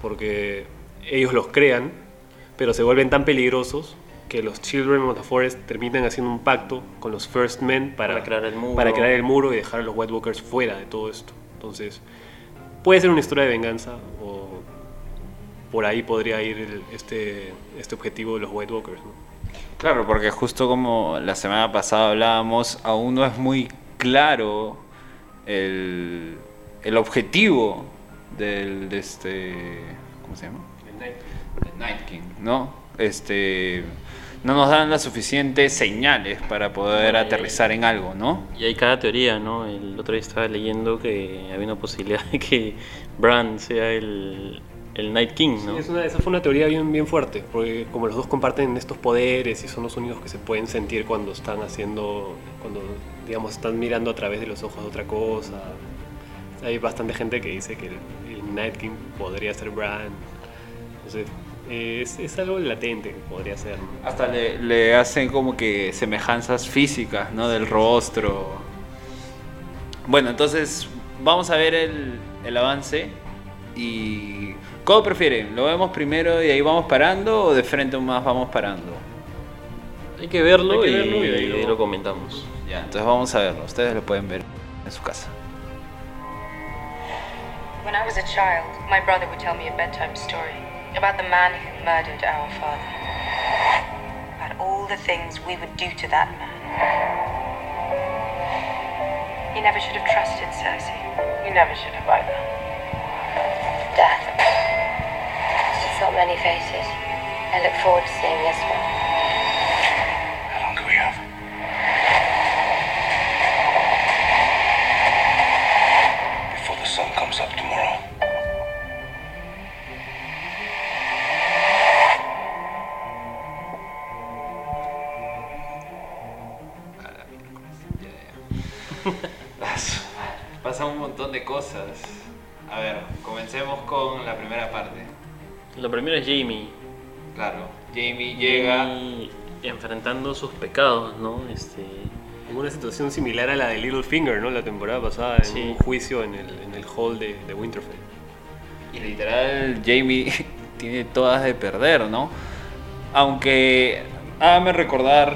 porque ellos los crean, pero se vuelven tan peligrosos que los Children of the Forest terminan haciendo un pacto con los First Men para, Para crear el muro. para crear el muro y dejar a los White Walkers fuera de todo esto. Entonces, puede ser una historia de venganza o por ahí podría ir el- este, este objetivo de los White Walkers. ¿no? Claro, porque justo como la semana pasada hablábamos, aún no es muy claro el, el objetivo del de este ¿cómo se llama? El Night King, ¿no? Este no nos dan las suficientes señales para poder aterrizar en algo, ¿no? Y hay cada teoría, ¿no? El otro día estaba leyendo que había una posibilidad de que Bran sea el, el Night King, ¿no? Sí, es una- esa fue una teoría bien, bien fuerte, porque como los dos comparten estos poderes y son los únicos que se pueden sentir cuando están haciendo, cuando digamos están mirando a través de los ojos de otra cosa. Hay bastante gente que dice que el, el Night King podría ser Bran. Entonces, eh, es, es algo latente que podría ser. ¿no? Hasta le, le hacen como que semejanzas físicas, ¿no? Del rostro. Bueno, entonces vamos a ver el, el avance y... ¿Cómo prefieren? ¿Lo vemos primero y ahí vamos parando o de frente más vamos parando? Hay que verlo, Hay que y, verlo y lo comentamos. Ya, entonces vamos a verlo. Ustedes lo pueden ver en su casa. When I was a child, my brother would tell me a bedtime story about the man who murdered our father. About all the things we would do to that man. You never should have trusted Cersei. You never should have either. Death. It's not many faces. I look forward to seeing this one. Cosas. A ver, comencemos con la primera parte. Lo primero es Jamie. Claro, Jamie llega... Jamie enfrentando sus pecados, ¿no? Este, En una situación similar a la de Littlefinger, ¿no? La temporada pasada, en Sí. un juicio en el, en el hall de, de Winterfell. Y literal, Jamie *laughs* tiene todas de perder, ¿no? Aunque, hágame recordar,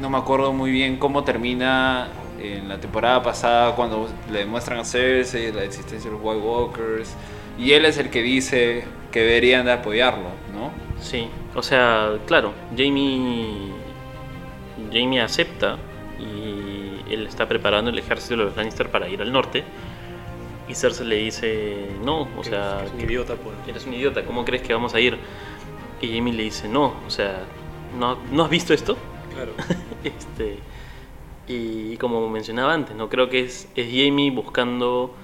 no me acuerdo muy bien cómo termina en la temporada pasada cuando le demuestran a Cersei la existencia de los White Walkers. Y él es el que dice que deberían de apoyarlo, ¿no? sí, o sea, claro, Jamie, Jamie acepta y él está preparando el ejército de los Lannister para ir al norte. Y Cersei le dice, no, o Que- sea, que es un que- idiota por... eres un idiota, ¿cómo crees que vamos a ir? Y Jamie le dice, no, o sea, ¿no, ¿no has visto esto? Claro. *laughs* Este, y como mencionaba antes, no creo que es, es Jamie buscando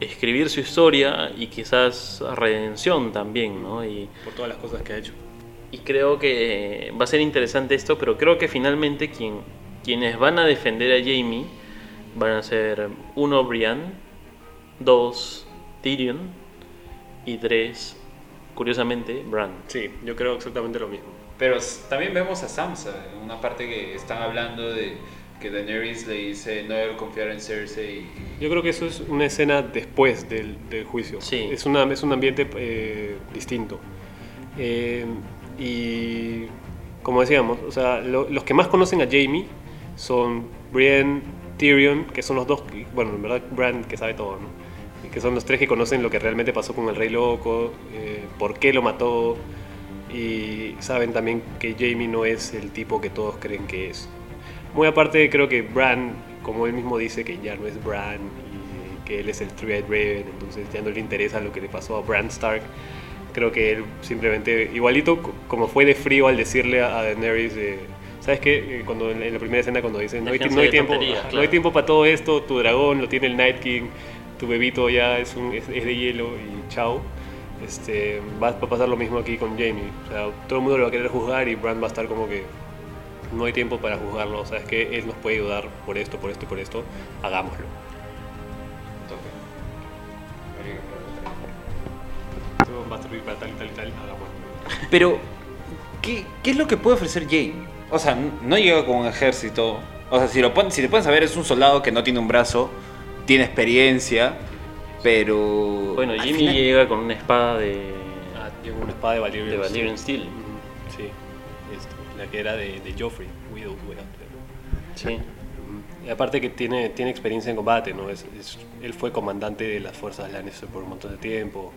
escribir su historia y quizás redención también, ¿no? Y, por todas las cosas que ha hecho. y creo que va a ser interesante esto, pero creo que finalmente quien, quienes van a defender a Jamie van a ser uno Brian, dos Tyrion y tres, curiosamente, Bran. Sí, yo creo exactamente lo mismo. Pero también vemos a Sansa en una parte que están hablando de que Daenerys le dice no debe confiar en Cersei. y- Yo creo que eso es una escena después del, del juicio. Sí. Es, una, es un ambiente eh, distinto. Eh, y como decíamos, o sea, lo- los que más conocen a Jamie son Brienne, Tyrion, que son los dos, que- bueno, en verdad Bran que sabe todo, ¿no? Que son los tres que conocen lo que realmente pasó con el Rey Loco, eh, por qué lo mató, y saben también que Jamie no es el tipo que todos creen que es. Muy aparte, creo que Bran, como él mismo dice, que ya no es Bran y que él es el Three-Eyed Raven, entonces ya no le interesa lo que le pasó a Bran Stark. Creo que él simplemente, igualito co- como fue de frío al decirle a Daenerys, de, ¿sabes qué? Eh, Cuando en la primera escena, cuando dicen, no hay, no tiempo, no hay tiempo para todo esto, tu dragón lo tiene el Night King, tu bebito ya es, un, es, es de hielo y chao. Este, va va a pasar lo mismo aquí con Jamie. O sea, todo el mundo lo va a querer juzgar y Bran va a estar como que no hay tiempo para juzgarlo. O sea, es que él nos puede ayudar por esto, por esto y por esto. Hagámoslo. Esto va a servir para tal y tal y tal. Hagámoslo. Pero, ¿qué, qué es lo que puede ofrecer Jamie? O sea, no llega con un ejército. O sea, si, lo pon- si te pueden saber, es un soldado que no tiene un brazo, tiene experiencia. Pero. Bueno, Jimmy final- llega con una espada de, Ah, llegó una espada de Valyrian. de Valyrian Steel. Esto, la que era de, de Joffrey, Widow. Sí. Y aparte que tiene, tiene experiencia en combate, ¿no? Es, es- él fue comandante de las fuerzas Lannister por un montón de tiempo.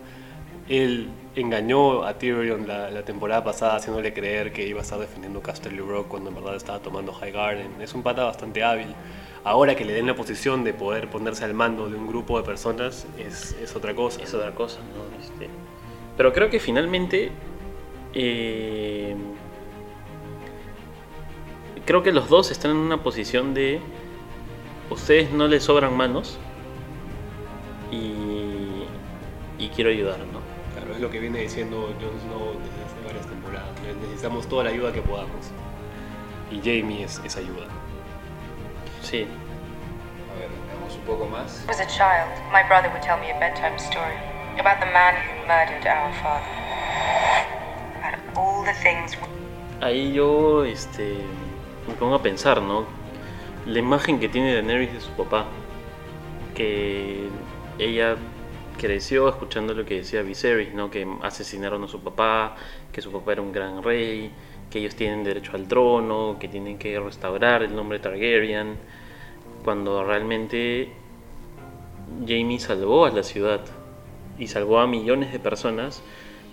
Él engañó a Tyrion la, la temporada pasada haciéndole creer que iba a estar defendiendo Casterly Rock cuando en verdad estaba tomando High Garden. Es un pata bastante hábil. Ahora que le den la posición de poder ponerse al mando de un grupo de personas es, es otra cosa. Es ¿no? otra cosa, ¿no? Este, pero creo que finalmente. eh, creo que los dos están en una posición de. Ustedes no les sobran manos. Y. Y quiero ayudar, ¿no? Claro, es lo que viene diciendo Jon Snow desde hace varias temporadas. Necesitamos toda la ayuda que podamos. Y Jamie es esa ayuda. Sí. A ver, veamos un poco más. As a child, my brother would tell me a bedtime story about the man who murdered our father. About all the things Ahí yo este, me pongo a pensar, ¿no? La imagen que tiene Daenerys de su papá. Que ella creció escuchando lo que decía Viserys, ¿no? Que asesinaron a su papá, que su papá era un gran rey, que ellos tienen derecho al trono, que tienen que restaurar el nombre Targaryen. Cuando realmente Jamie salvó a la ciudad y salvó a millones de personas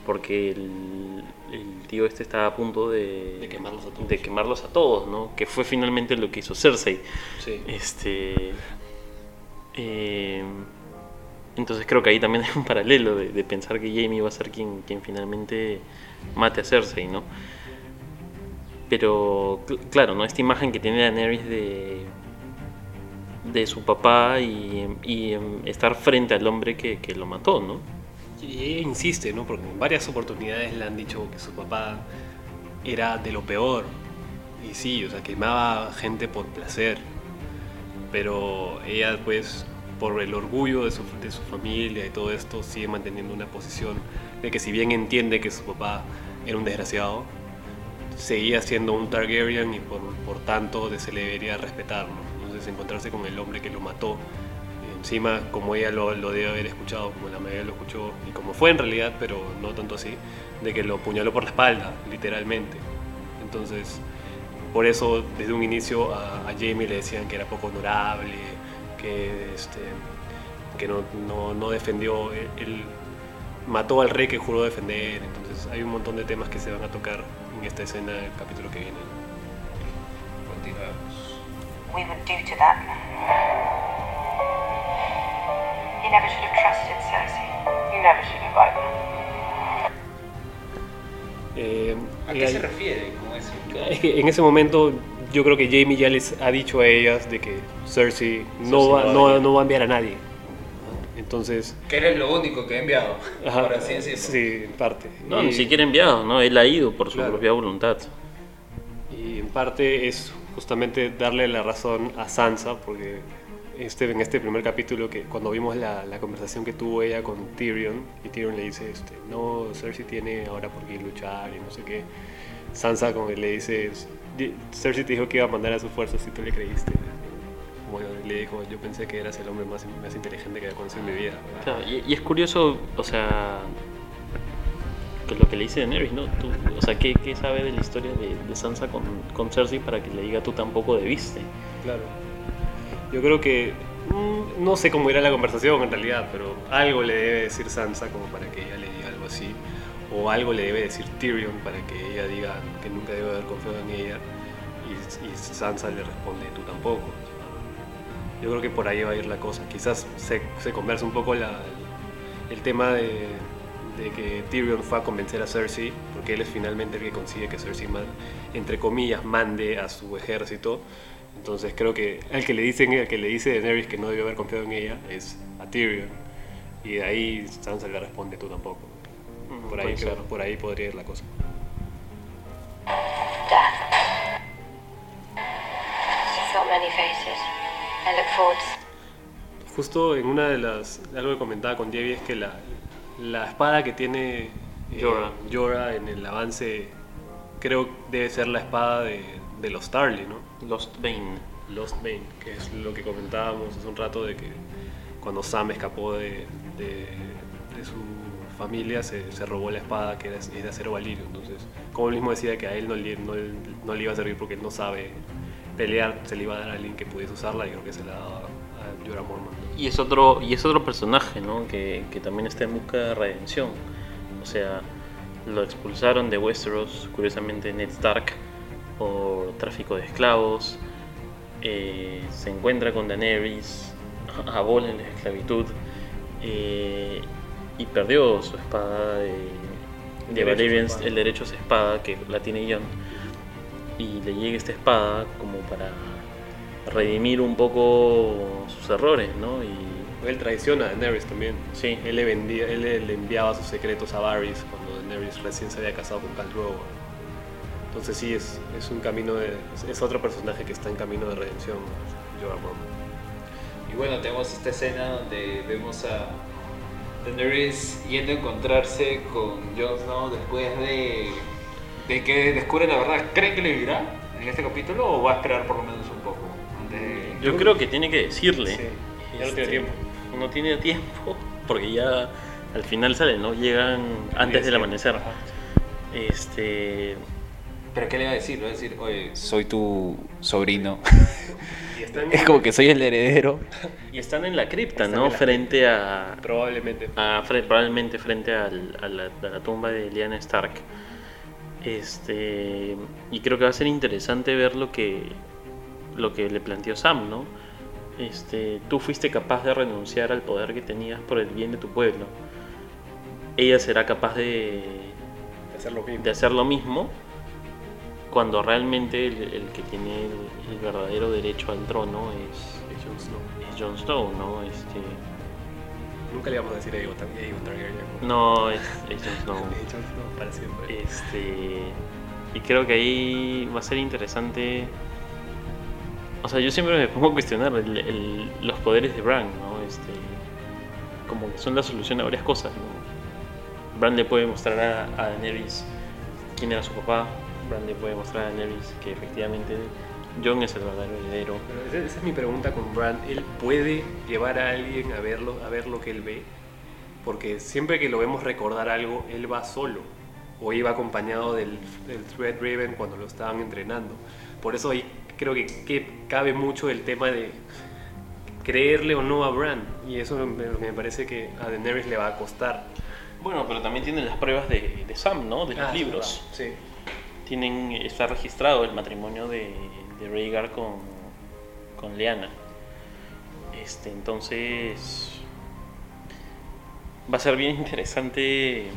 porque el, el tío este estaba a punto de, De quemarlos a todos. de quemarlos a todos, ¿no? Que fue finalmente lo que hizo Cersei. Sí. Este. eh, entonces creo que ahí también *laughs* hay un paralelo de, de pensar que Jamie va a ser quien, quien finalmente mate a Cersei, ¿no? Pero cl- claro, ¿no? Esta imagen que tiene Daenerys de de su papá y, y, em, estar frente al hombre que, que lo mató, ¿no? Y ella insiste, ¿no? Porque en varias oportunidades le han dicho que su papá era de lo peor. Y sí, o sea, quemaba gente por placer. Pero ella, pues, por el orgullo de su, de su familia y todo esto, sigue manteniendo una posición de que si bien entiende que su papá era un desgraciado, seguía siendo un Targaryen y por, por tanto se le debería respetar. Entonces encontrarse con el hombre que lo mató, encima como ella lo, lo debe haber escuchado, como la mayoría lo escuchó, y como fue en realidad, pero no tanto así, de que lo apuñaló por la espalda, literalmente. Entonces, por eso desde un inicio a, a Jamie le decían que era poco honorable, que, este, que no, no, no defendió, él, él mató al rey que juró defender, entonces hay un montón de temas que se van a tocar en esta escena del capítulo que viene. Continuemos. we would do to that. You never should have trusted Cersei. You never should have either. Eh, ¿A qué hay- se refiere con eso? Es *laughs* que en ese momento yo creo que Jamie ya les ha dicho a ellas de que Cersei no, Cersei va, no va a no, no va a enviar a nadie. Entonces, Que eres lo único que he enviado. ajá, por así decirlo. sí, en parte. No, Y- ni siquiera enviado, ¿no? Él ha ido por su Claro. propia voluntad. Y en parte es justamente darle la razón a Sansa, porque este, en este primer capítulo, que cuando vimos la, la conversación que tuvo ella con Tyrion, y Tyrion le dice, este, no, Cersei tiene ahora por qué luchar y no sé qué, Sansa como que le dice, "Di- Cersei te dijo que iba a mandar a sus fuerzas si tú le creíste. Bueno, le dijo, yo pensé que eras el hombre más, más inteligente que había conocido en mi vida. Claro, y, y es curioso, o sea, que lo que le dice Daenerys, ¿no? Tú, o sea, ¿qué, qué sabe de la historia de, de Sansa con, con Cersei para que le diga tú tampoco debiste? Claro. Yo creo que mm, no sé cómo irá la conversación en realidad, pero algo le debe decir Sansa como para que ella le diga algo así, o algo le debe decir Tyrion para que ella diga que nunca debe haber confiado en ella y, y Sansa le responde tú tampoco. Yo creo que por ahí va a ir la cosa. Quizás se, se conversa un poco la- el tema de, de que Tyrion fue a convencer a Cersei, porque él es finalmente el que consigue que Cersei, man- entre comillas, mande a su ejército. Entonces creo que el que le dicen, el que le dice Daenerys que no debió haber confiado en ella es a Tyrion. Y de ahí Sansa le responde tú tampoco. Por ahí, por ahí podría ir la cosa. Death. She's got many faces. I look forward to Justo en una de las. Algo que comentaba con Diego es que la, la espada que tiene eh, Jorah. Jorah en el avance creo debe ser la espada de, de los Tarly, ¿no? Lost Bane. Lost Bane, que es lo que comentábamos hace un rato de que cuando Sam escapó de, de- de su familia, se, se robó la espada que era, es de acero valirio. Entonces, como él mismo decía que a él no le, no, no le iba a servir porque él no sabe pelear, se le iba a dar a alguien que pudiese usarla y creo que se la daba a Jorah Mormont. Y es otro, y es otro personaje, ¿no? Que, que también está en busca de redención. O sea, lo expulsaron de Westeros, curiosamente Ned Stark, por tráfico de esclavos. Eh, se encuentra con Daenerys, abolen la esclavitud. eh, y perdió su espada de, de El derecho a Valyrian, espada. el derecho a su espada, que la tiene Jon. Y le llega esta espada como para redimir un poco sus errores, ¿no? Y Él traiciona a Daenerys también. sí, Él le, vendía, él le, le enviaba sus secretos a Varys cuando Daenerys recién se había casado con Khal Drogo. Entonces sí, es, es un camino de... es- Es otro personaje que está en camino de redención, Jorah Mormont. Y bueno, tenemos esta escena donde vemos a Daenerys yendo a encontrarse con Jon Snow después de, de que descubre la verdad. ¿Creen que le vivirá en este capítulo o va a esperar por lo menos un poco? Antes de- yo creo que tiene que decirle. Sí, ya no este, tiene tiempo. No tiene tiempo, porque ya al final sale, ¿no? Llegan antes del amanecer. Este. ¿Pero qué le va a decir? Le va a decir, oye, soy tu sobrino. *laughs* Es como que soy el heredero. Y están en la cripta, Están ¿no? la frente a. Probablemente. a probablemente frente al- a, la, a la tumba de Lyanna Stark. Este, y creo que va a ser interesante ver lo que, lo que le planteó Sam, ¿no? Este, tú fuiste capaz de renunciar al poder que tenías por el bien de tu pueblo. Ella será capaz de, de hacer lo mismo. de hacer lo mismo cuando realmente el, el que tiene el, el verdadero derecho al trono es, Es Jon Snow. es Jon Snow, ¿no? Este, Nunca le vamos a decir a Aegon Targaryen. ¿no? es, es Jon Snow. *laughs* Eh, Jon Snow para siempre. Este, y creo que ahí va a ser interesante. O sea, yo siempre me pongo a cuestionar el- el- los poderes de Bran, ¿no? Este, como que son la solución a varias cosas, ¿no? Bran le puede mostrar a, a Daenerys quién era su papá. Bran le puede mostrar a Daenerys que efectivamente Jon es el verdadero heredero. Esa, esa es mi pregunta con Bran. ¿Él puede llevar a alguien a verlo, a ver lo que él ve? Porque siempre que lo vemos recordar algo, él va solo. O iba acompañado del, del Threadriven cuando lo estaban entrenando. Por eso ahí creo que, que cabe mucho el tema de creerle o no a Bran. Y eso que me parece que a Daenerys le va a costar. Bueno, pero también tienen las pruebas de, de Sam, ¿no? De los Ah, libros. Sí. Tienen está registrado el matrimonio de, de Rhaegar con, con Lyanna. Este, entonces va a ser bien interesante.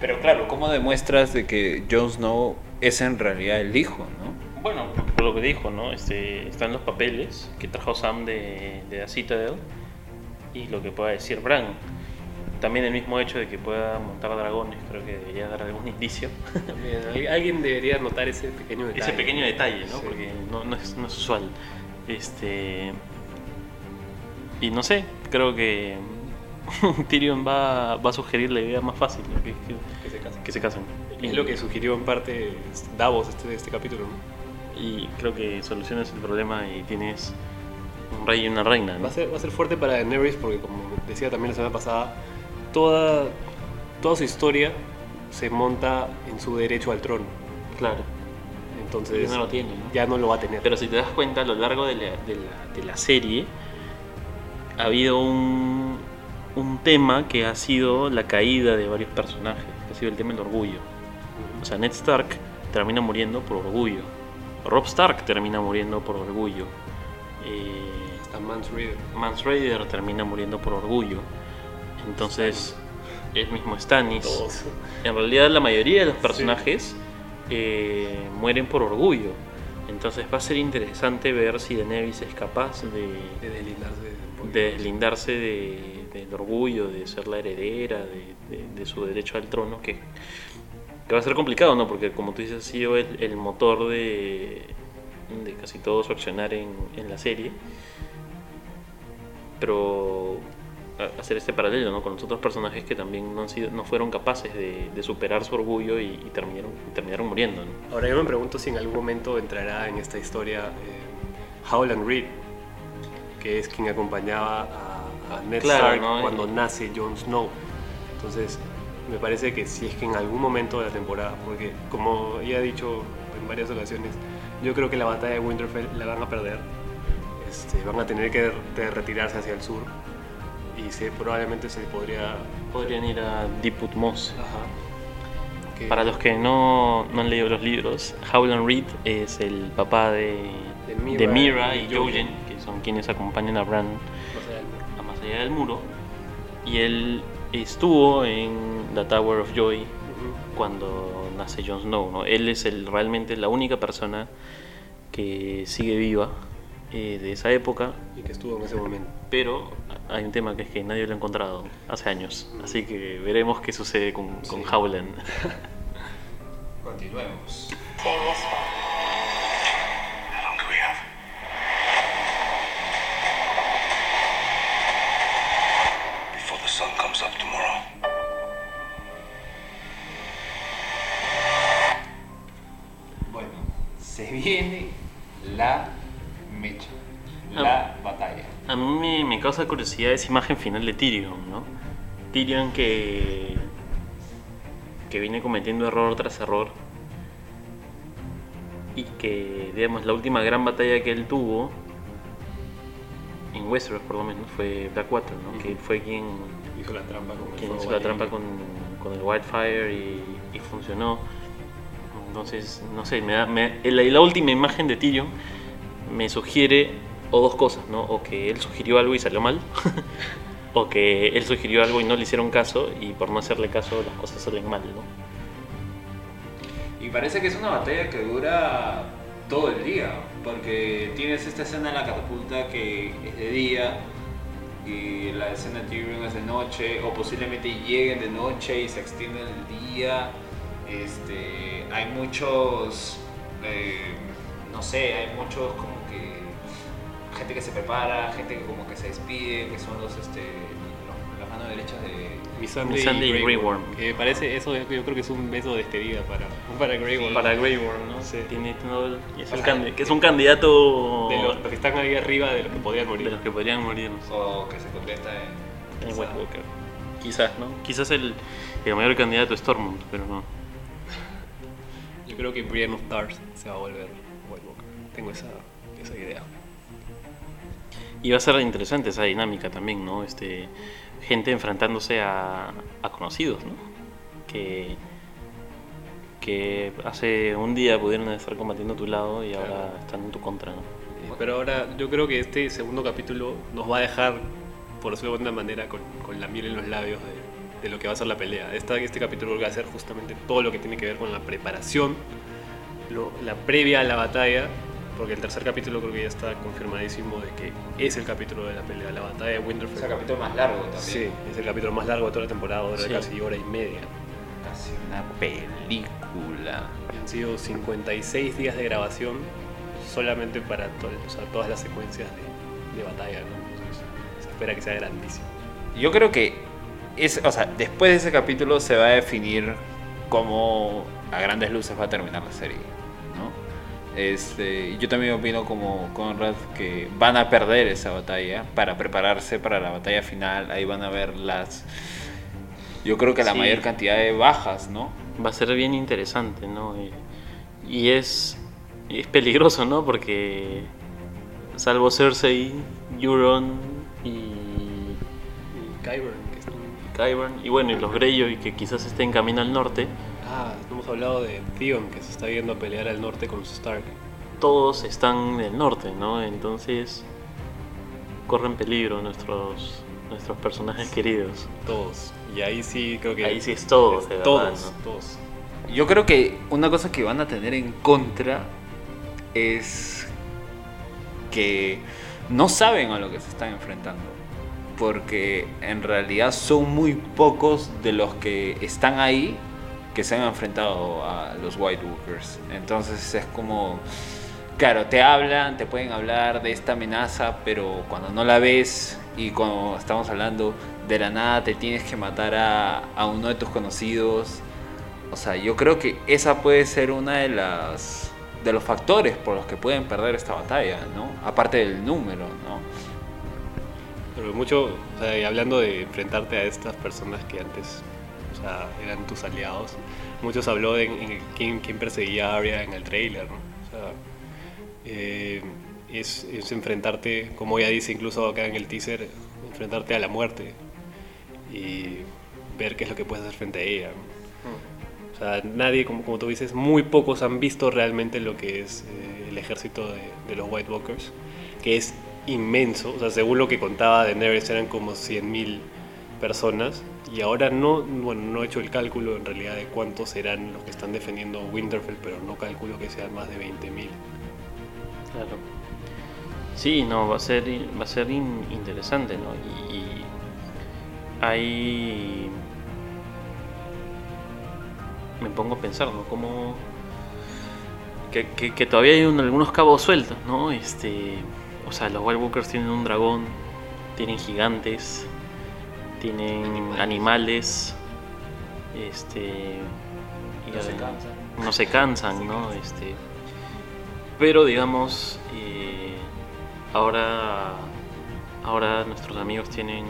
Pero claro, ¿cómo demuestras de que Jon Snow es en realidad el hijo, no? Bueno, por, por lo que dijo, ¿no? Este, están los papeles que trajo Sam de, de la Citadel y lo que pueda decir Bran. También el mismo hecho de que pueda montar dragones, creo que debería dar algún *laughs* indicio. También, al- alguien debería notar ese pequeño detalle. Ese pequeño detalle, ¿no? Sí. Porque no, no es, no es usual. Este. Y no sé, creo que *laughs* Tyrion va, va a sugerir la idea más fácil, ¿no? que, que- Que se casen. que se casen. Es lo que sugirió en parte Davos este, este capítulo. ¿no? Y creo que solucionas el problema y tienes un rey y una reina, ¿no? Va a, ser, va a ser fuerte para Daenerys porque, como decía también la semana pasada, toda, toda su historia se monta en su derecho al trono. Claro. Entonces, Ya no lo tiene, ¿no? ya no lo va a tener. Pero si te das cuenta, a lo largo de la, de la- de la serie ha habido un, un tema que ha sido la caída de varios personajes, que ha sido el tema del orgullo. O sea, Ned Stark termina muriendo por orgullo. Rob Stark termina muriendo por orgullo. Eh, Está Mance Raider. Mance Raider termina muriendo por orgullo. Entonces, el mismo Stannis. Todos. En realidad la mayoría de los personajes eh, mueren por orgullo. Entonces va a ser interesante ver si Daenerys es capaz de, De deslindarse de, deslindarse de- del orgullo, de ser la heredera, de, su derecho al trono, que, que va a ser complicado, ¿no? Porque como tú dices, ha sido el, el motor de, casi todo su accionar en, en la serie. Pero hacer este paralelo ¿no? con los otros personajes que también no, han sido, no fueron capaces de, de superar su orgullo y, y terminaron, y terminaron muriendo. ¿no? Ahora yo me pregunto si en algún momento entrará en esta historia eh, Howland Reed, que es quien acompañaba a, a Ned Claro, Stark ¿no? cuando nace Jon Snow. Entonces, me parece que si es que en algún momento de la temporada, porque como ya he dicho en varias ocasiones, yo creo que la batalla de Winterfell la van a perder. Este, van a tener que de retirarse hacia el sur y se, probablemente se podría... Podrían ir a Deepwood Moss. Que- Para los que no, no han leído los libros, Howland Reed es el papá de, De Mira de Mira y y Jojen, que son quienes acompañan a Bran a más allá del muro. Y él estuvo en la Tower of Joy Ujú. cuando nace Jon Snow. ¿no? Él es el, realmente la única persona que sigue viva eh, de esa época, Y que estuvo en ese momento. pero hay un tema que es que nadie lo ha encontrado hace años. Así que veremos qué sucede con, con Howland. *laughs* Continuemos. Seeing this one. How long do we have? Before the sun comes up tomorrow. Bueno, se viene la mecha, la batalla. A mí me, me causa curiosidad esa imagen final de Tyrion, ¿no? Tyrion que, que viene cometiendo error tras error y que, digamos, la última gran batalla que él tuvo en Westeros, por lo menos, fue Blackwater, ¿no? Que fue quien, Hizo la trampa con el quien hizo la trampa con, con el Wildfire y, y funcionó. Entonces, no sé, me da, me- la, la última imagen de Tyrion me sugiere o dos cosas, ¿no? O que él sugirió algo y salió mal, *laughs* o que él sugirió algo y no le hicieron caso y por no hacerle caso las cosas salen mal, ¿no? Y parece que es una batalla que dura todo el día, porque tienes esta escena en la catapulta que es de día y la escena de Tyrion es de noche, o posiblemente lleguen de noche y se extiende el día. Este, hay muchos, eh, no sé, hay muchos como gente que se prepara, gente que como que se despide, que son los, este, los- las manos derechas de Missandei Missandei y Grey Grey Worm. Worm. Que parece, eso yo creo que es un beso de despedida para, para Grey Worm. Para Grey Worm, ¿no? Sí. Tiene y es, candi- que es un candidato De los, los que están ahí arriba de los que podrían de morir. los que podrían morir. o que se convierta en, En White Walker. Quizás, ¿no? Quizás el, el mayor candidato es Stormont, pero no. Yo creo que Brienne of Tarth se va a volver White Walker. Tengo esa, esa idea. Y va a ser interesante esa dinámica también, ¿no? Este, gente enfrentándose a, a conocidos, ¿no? Que, que hace un día pudieron estar combatiendo a tu lado y ahora Claro. están en tu contra, ¿no? Pero ahora yo creo que este segundo capítulo nos va a dejar, por decirlo de alguna manera, con, con la miel en los labios de, de lo que va a ser la pelea. Esta, este capítulo va a ser justamente todo lo que tiene que ver con la preparación, lo- la previa a la batalla, porque el tercer capítulo creo que ya está confirmadísimo de que es el capítulo de la pelea, la batalla de Winterfell. Es el capítulo más largo también. Sí, es el capítulo más largo de toda la temporada, dura Sí. casi hora y media. Casi una película. Han sido 56 días de grabación solamente para to- o sea, todas las secuencias de, de batalla, ¿no? Entonces, se espera que sea grandísimo. Yo creo que es, o sea, después de ese capítulo se va a definir cómo a grandes luces va a terminar la serie. Este, yo también opino como Conrad que van a perder esa batalla para prepararse para la batalla final. Ahí van a ver las, yo creo que la Sí. mayor cantidad de bajas, ¿no? Va a ser bien interesante, ¿no? Y, y es, es peligroso, ¿no? Porque salvo Cersei, Euron y Y Kyburn, que es un- Qyburn, y bueno, y los Greyjoy que quizás estén camino al norte, Ah, no hemos hablado de Theon, que se está yendo a pelear al norte con los Stark. todos están en el norte, ¿no? Entonces corren peligro nuestros nuestros personajes queridos. Todos. Y ahí sí creo que... Ahí sí es todos, de verdad, Todos, ¿no? todos. Yo creo que una cosa que van a tener en contra es que no saben a lo que se están enfrentando. Porque en realidad son muy pocos de los que están ahí que se han enfrentado a los White Walkers. Entonces es como, claro, te hablan, te pueden hablar de esta amenaza, pero cuando no la ves y cuando estamos hablando de la nada te tienes que matar a, a uno de tus conocidos. O sea, yo creo que esa puede ser una de las de los factores por los que pueden perder esta batalla, ¿no? Aparte del número, ¿no? Pero mucho, o sea, hablando de enfrentarte a estas personas que antes eran tus aliados, muchos habló de en- en quién, perseguía a Arya en el trailer, eh, es, enfrentarte, como ya dice incluso acá en el teaser, enfrentarte a la muerte y ver qué es lo que puedes hacer frente a ella. O nadie, como, como tú dices, muy pocos han visto realmente lo que es eh, el ejército de, de los White Walkers, que es inmenso. Según lo que contaba Daenerys, eran como 100.000 personas. Y ahora no, bueno, no he hecho el cálculo en realidad de cuántos serán los que están defendiendo Winterfell, pero no calculo que sean más de 20.000. Claro. Sí, no, va a ser, va a ser in- interesante, ¿no? Y, y hay... Me pongo a pensar, ¿no? Como... Que, que- todavía hay un- algunos cabos sueltos, ¿no? Este... O sea, los Wild Walkers tienen un dragón, tienen gigantes, tienen animales, este... y No se cansan. No se cansan, ¿no? Este... Pero digamos, eh, ahora, ahora nuestros amigos tienen,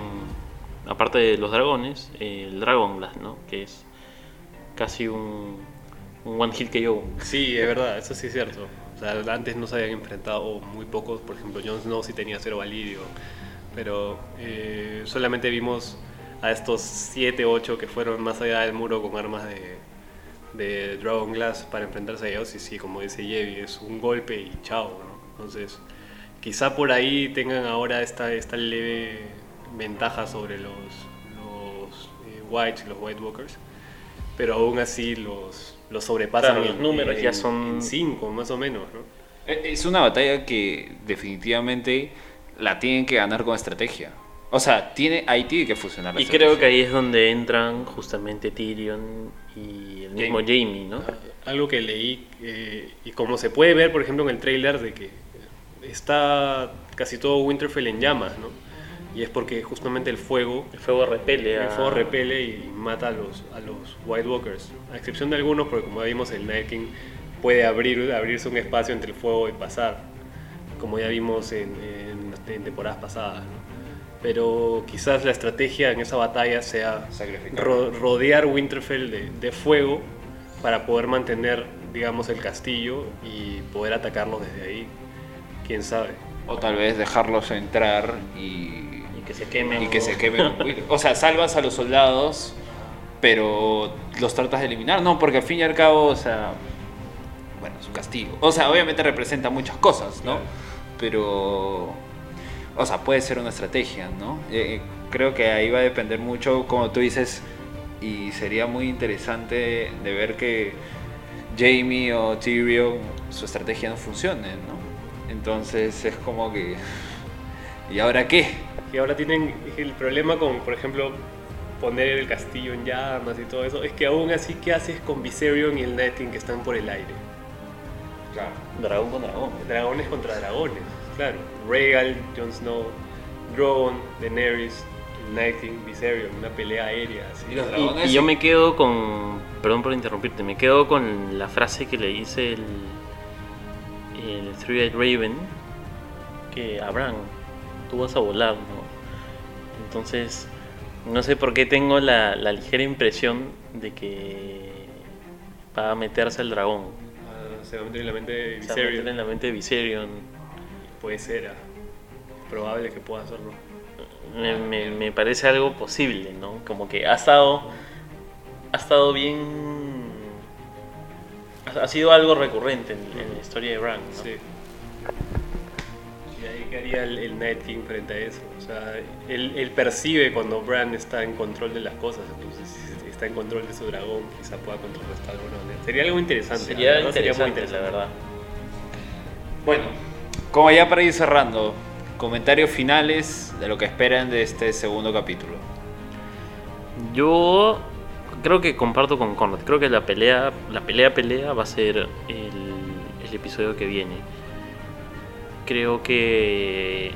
aparte de los dragones, eh, el Dragon Blast, ¿no? Que es casi un, un One Hit KO. Sí, es verdad, eso sí es cierto. O sea, antes no se habían enfrentado muy pocos, por ejemplo, Jon Snow sí tenía cero validio, pero eh, solamente vimos a estos 7, 8 que fueron más allá del muro con armas de, de Dragon Glass para enfrentarse a ellos y sí, como dice Yevi, es un golpe y chao, ¿no? Entonces, quizá por ahí tengan ahora esta, esta leve ventaja sobre los, los eh, Whites y los White Walkers, pero aún así los, los sobrepasan Claro, los números ya son- 5 más o menos, ¿no? Eh, Es una batalla que definitivamente la tienen que ganar con estrategia. O sea, tiene, ahí tiene que funcionar la Y estrategia. creo que ahí es donde entran justamente Tyrion y el mismo Jamie, ¿no? Algo que leí, eh, y como se puede ver, por ejemplo, en el trailer, de que está casi todo Winterfell en llamas, ¿no? Y es porque justamente el fuego, El fuego repele a... el fuego repele y mata a los, a los White Walkers. A excepción de algunos, porque como ya vimos, el Night King puede abrir, abrirse un espacio entre el fuego y pasar, como ya vimos en, en- en temporadas pasadas, ¿no? Pero quizás la estrategia en esa batalla sea ro- rodear Winterfell de, de fuego para poder mantener, digamos, el castillo y poder atacarlos desde ahí. Quién sabe. O tal vez dejarlos entrar y, Y que se quemen. y que se quemen. *laughs* o sea, salvas a los soldados, pero los tratas de eliminar. No, porque al fin y al cabo, o sea, bueno, es un castigo. O sea, obviamente representa muchas cosas, ¿no? Pero, o sea, puede ser una estrategia, ¿no? Eh, creo que ahí va a depender mucho, como tú dices, y sería muy interesante de ver que Jamie o Tyrion, su estrategia no funcione, ¿no? Entonces es como que, *laughs* ¿y ahora qué? Y ahora tienen el problema con, por ejemplo, poner el castillo en llamas y todo eso. Es que aún así, ¿qué haces con Viserion y el Night King que están por el aire? Dragón con dragón. Dragones contra dragones, claro. Rhaegal, Jon Snow, Drogon, Daenerys, Night King, Viserion, una pelea aérea. Así. Y los Y, dragones y yo me quedo con. Perdón por interrumpirte, me quedo con la frase que le dice el. El Three-Eyed Raven. Que Abraham, tú vas a volar, ¿no? Entonces, no sé por qué tengo la, la ligera impresión de que va a meterse el dragón. Ah, se va a meter en la mente de Se va a meter Viserion. en la mente de Viserion. Puede ser, ah. es probable que pueda hacerlo. Me, me- me parece algo posible, ¿no? Como que ha estado. Ha estado bien. Ha, ha sido algo recurrente en, en la historia de Bran, ¿no? Sí. Y ahí que haría el, el Night King frente a eso. O sea, él, él percibe cuando Bran está en control de las cosas. Entonces, si está en control de su dragón, quizá pueda contrarrestar alguna manera. Sería algo interesante. Sería verdad, interesante, muy la verdad. Bueno, como ya para ir cerrando, comentarios finales de lo que esperan de este segundo capítulo. Yo creo que comparto con Conrad. Creo que la pelea, la pelea pelea va a ser el, episodio que viene. Creo que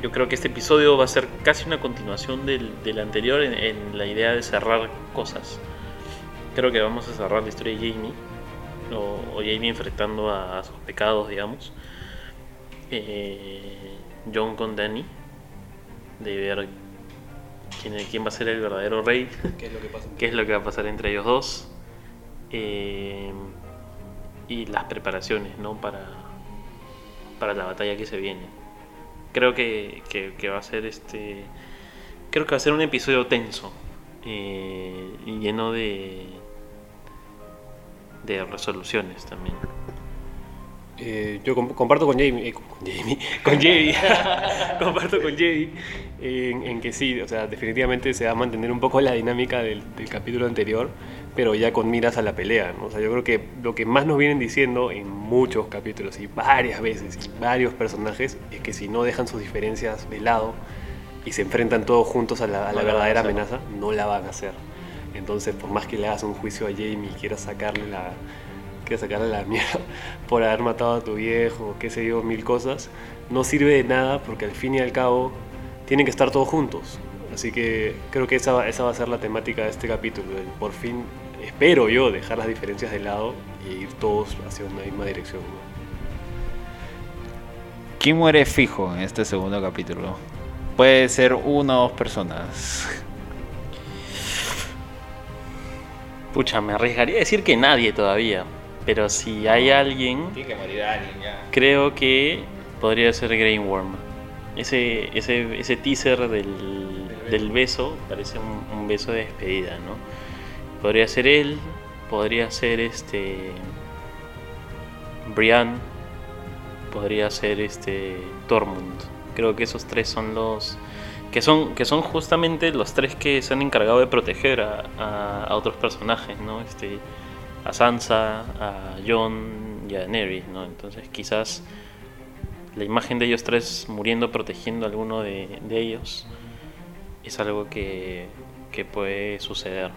yo creo que este episodio va a ser casi una continuación del, del anterior en, en la idea de cerrar cosas. Creo que vamos a cerrar la historia de Jamie o, o Jamie enfrentando a, a sus pecados, digamos. eh, John con Danny, de ver quién, quién va a ser el verdadero rey, *laughs* ¿Qué es lo que pasa? qué es lo que va a pasar entre ellos dos, eh, y las preparaciones ¿no? para, para la batalla que se viene. Creo que, que- que va a ser este. Creo que va a ser un episodio tenso eh, lleno de, de resoluciones también. Eh, yo com- comparto con Jamie, eh, con Jamie, *laughs* con Jay, *laughs* comparto con Jay en, en que sí, o sea, definitivamente se va a mantener un poco la dinámica del, del capítulo anterior, pero ya con miras a la pelea, ¿no? O sea, yo creo que lo que más nos vienen diciendo en muchos capítulos y varias veces y varios personajes es que si no dejan sus diferencias de lado y se enfrentan todos juntos a la, a la No verdadera amenaza, no la van a hacer. Entonces, por más que le hagas un juicio a Jamie y quieras sacarle la, quieras sacarle la *laughs* mierda por haber matado a tu viejo, qué sé yo, mil cosas, no sirve de nada porque al fin y al cabo tienen que estar todos juntos. Así que creo que esa, esa va a ser la temática de este capítulo. por fin, espero yo, dejar las diferencias de lado y ir todos hacia una misma dirección. ¿Quién muere fijo en este segundo capítulo? Puede ser una o dos personas. Pucha, me arriesgaría a decir que nadie todavía. Pero si hay alguien, Tiene que morir alguien ya. creo que podría ser Grey Worm. Ese, ese, ese teaser del, del beso parece un, un beso de despedida, ¿no? Podría ser él, podría ser este. Brian, podría ser este. Tormund. Creo que esos tres son los. Que son, que son justamente los tres que se han encargado de proteger a, a- a otros personajes, ¿no? Este, a Sansa, a Jon y a Daenerys, ¿no? Entonces quizás la imagen de ellos tres muriendo protegiendo a alguno de, de ellos es algo que, que puede suceder.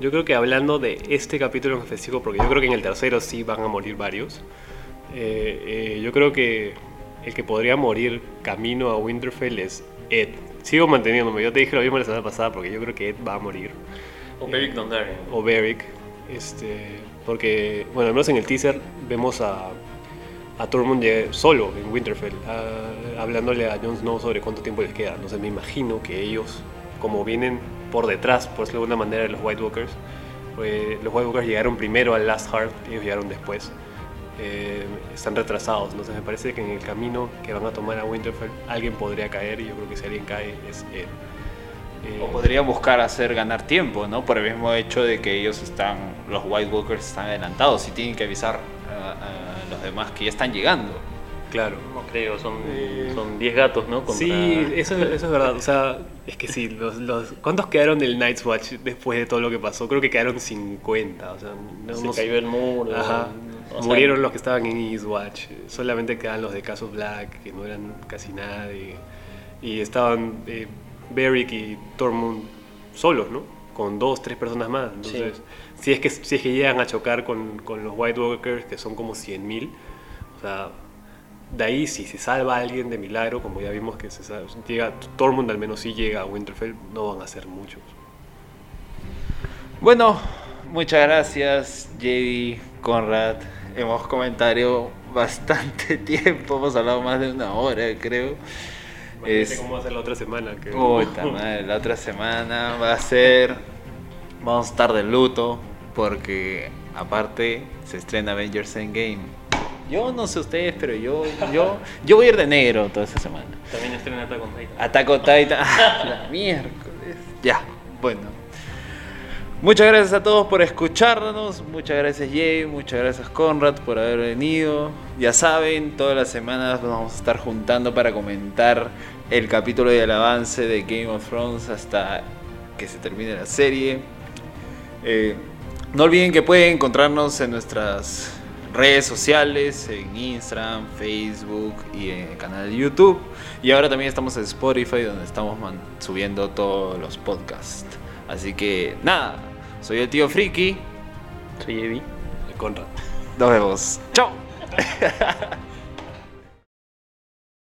Yo creo que hablando de este capítulo en específico, porque yo creo que en el tercero sí van a morir varios, eh, eh, yo creo que el que podría morir camino a Winterfell es Ed. Sigo manteniéndome, yo te dije lo mismo la semana pasada, porque yo creo que Ed va a morir. O Beric Dondarrion. O Beric. Este, porque, bueno, al menos en el teaser vemos a, a Tormund ya solo en Winterfell, ah, hablándole a Jon Snow sobre cuánto tiempo les queda. Entonces me imagino que ellos, como vienen por detrás, por decirlo de alguna manera, de los White Walkers, pues, los White Walkers llegaron primero al Last Heart, ellos llegaron después. Eh, están retrasados, entonces me parece que en el camino que van a tomar a Winterfell alguien podría caer y yo creo que si alguien cae es Ed. Eh, O podría buscar hacer ganar tiempo, ¿no? Por el mismo hecho de que ellos están, los White Walkers están adelantados y tienen que avisar a, a los demás que ya están llegando. claro. No creo, son Eh, son 10 gatos, ¿no? Contra- Sí, eso, eso es verdad. O sea, es que sí, los, los, ¿cuántos quedaron del Night's Watch después de todo lo que pasó? Creo que quedaron 50. O sea, no, se no sé. cayó el muro. Ajá. O sea, Murieron los que estaban en Eastwatch. Solamente quedan los de Casos Black, que no eran casi nadie. Y estaban eh, Beric y Tormund solos, ¿no? Con dos, tres personas más. Entonces, si, es que, si es que llegan a chocar con, con los White Walkers, que son como 100.000, o sea, de ahí si se salva alguien de milagro, como ya vimos que se llega, Tormund al menos sí llega a Winterfell, no van a ser muchos. Bueno, muchas gracias, JD, Conrad. Hemos comentado bastante *laughs* tiempo, hemos hablado más de una hora, creo. Es- cómo va a ser la otra semana. Que... Puta madre, la otra semana va a ser. Vamos a estar de luto porque, aparte, se estrena Avengers Endgame. Yo no sé ustedes, pero yo, yo, yo voy a ir de negro toda esa semana. También estrena Attack on Titan. Attack on Titan. ¡Ah, *laughs* la miércoles. Ya, bueno. Muchas gracias a todos por escucharnos. Muchas gracias Jay, muchas gracias Conrad por haber venido. Ya saben, todas las semanas nos vamos a estar juntando para comentar el capítulo del avance de Game of Thrones hasta que se termine la serie. Eh, no olviden que pueden encontrarnos en nuestras redes sociales, en Instagram, Facebook y en el canal de YouTube. Y ahora también estamos en Spotify donde estamos subiendo todos los podcasts. Así que nada, soy el tío Friki. Soy Evi. Conrad. Nos vemos. Chao. *laughs*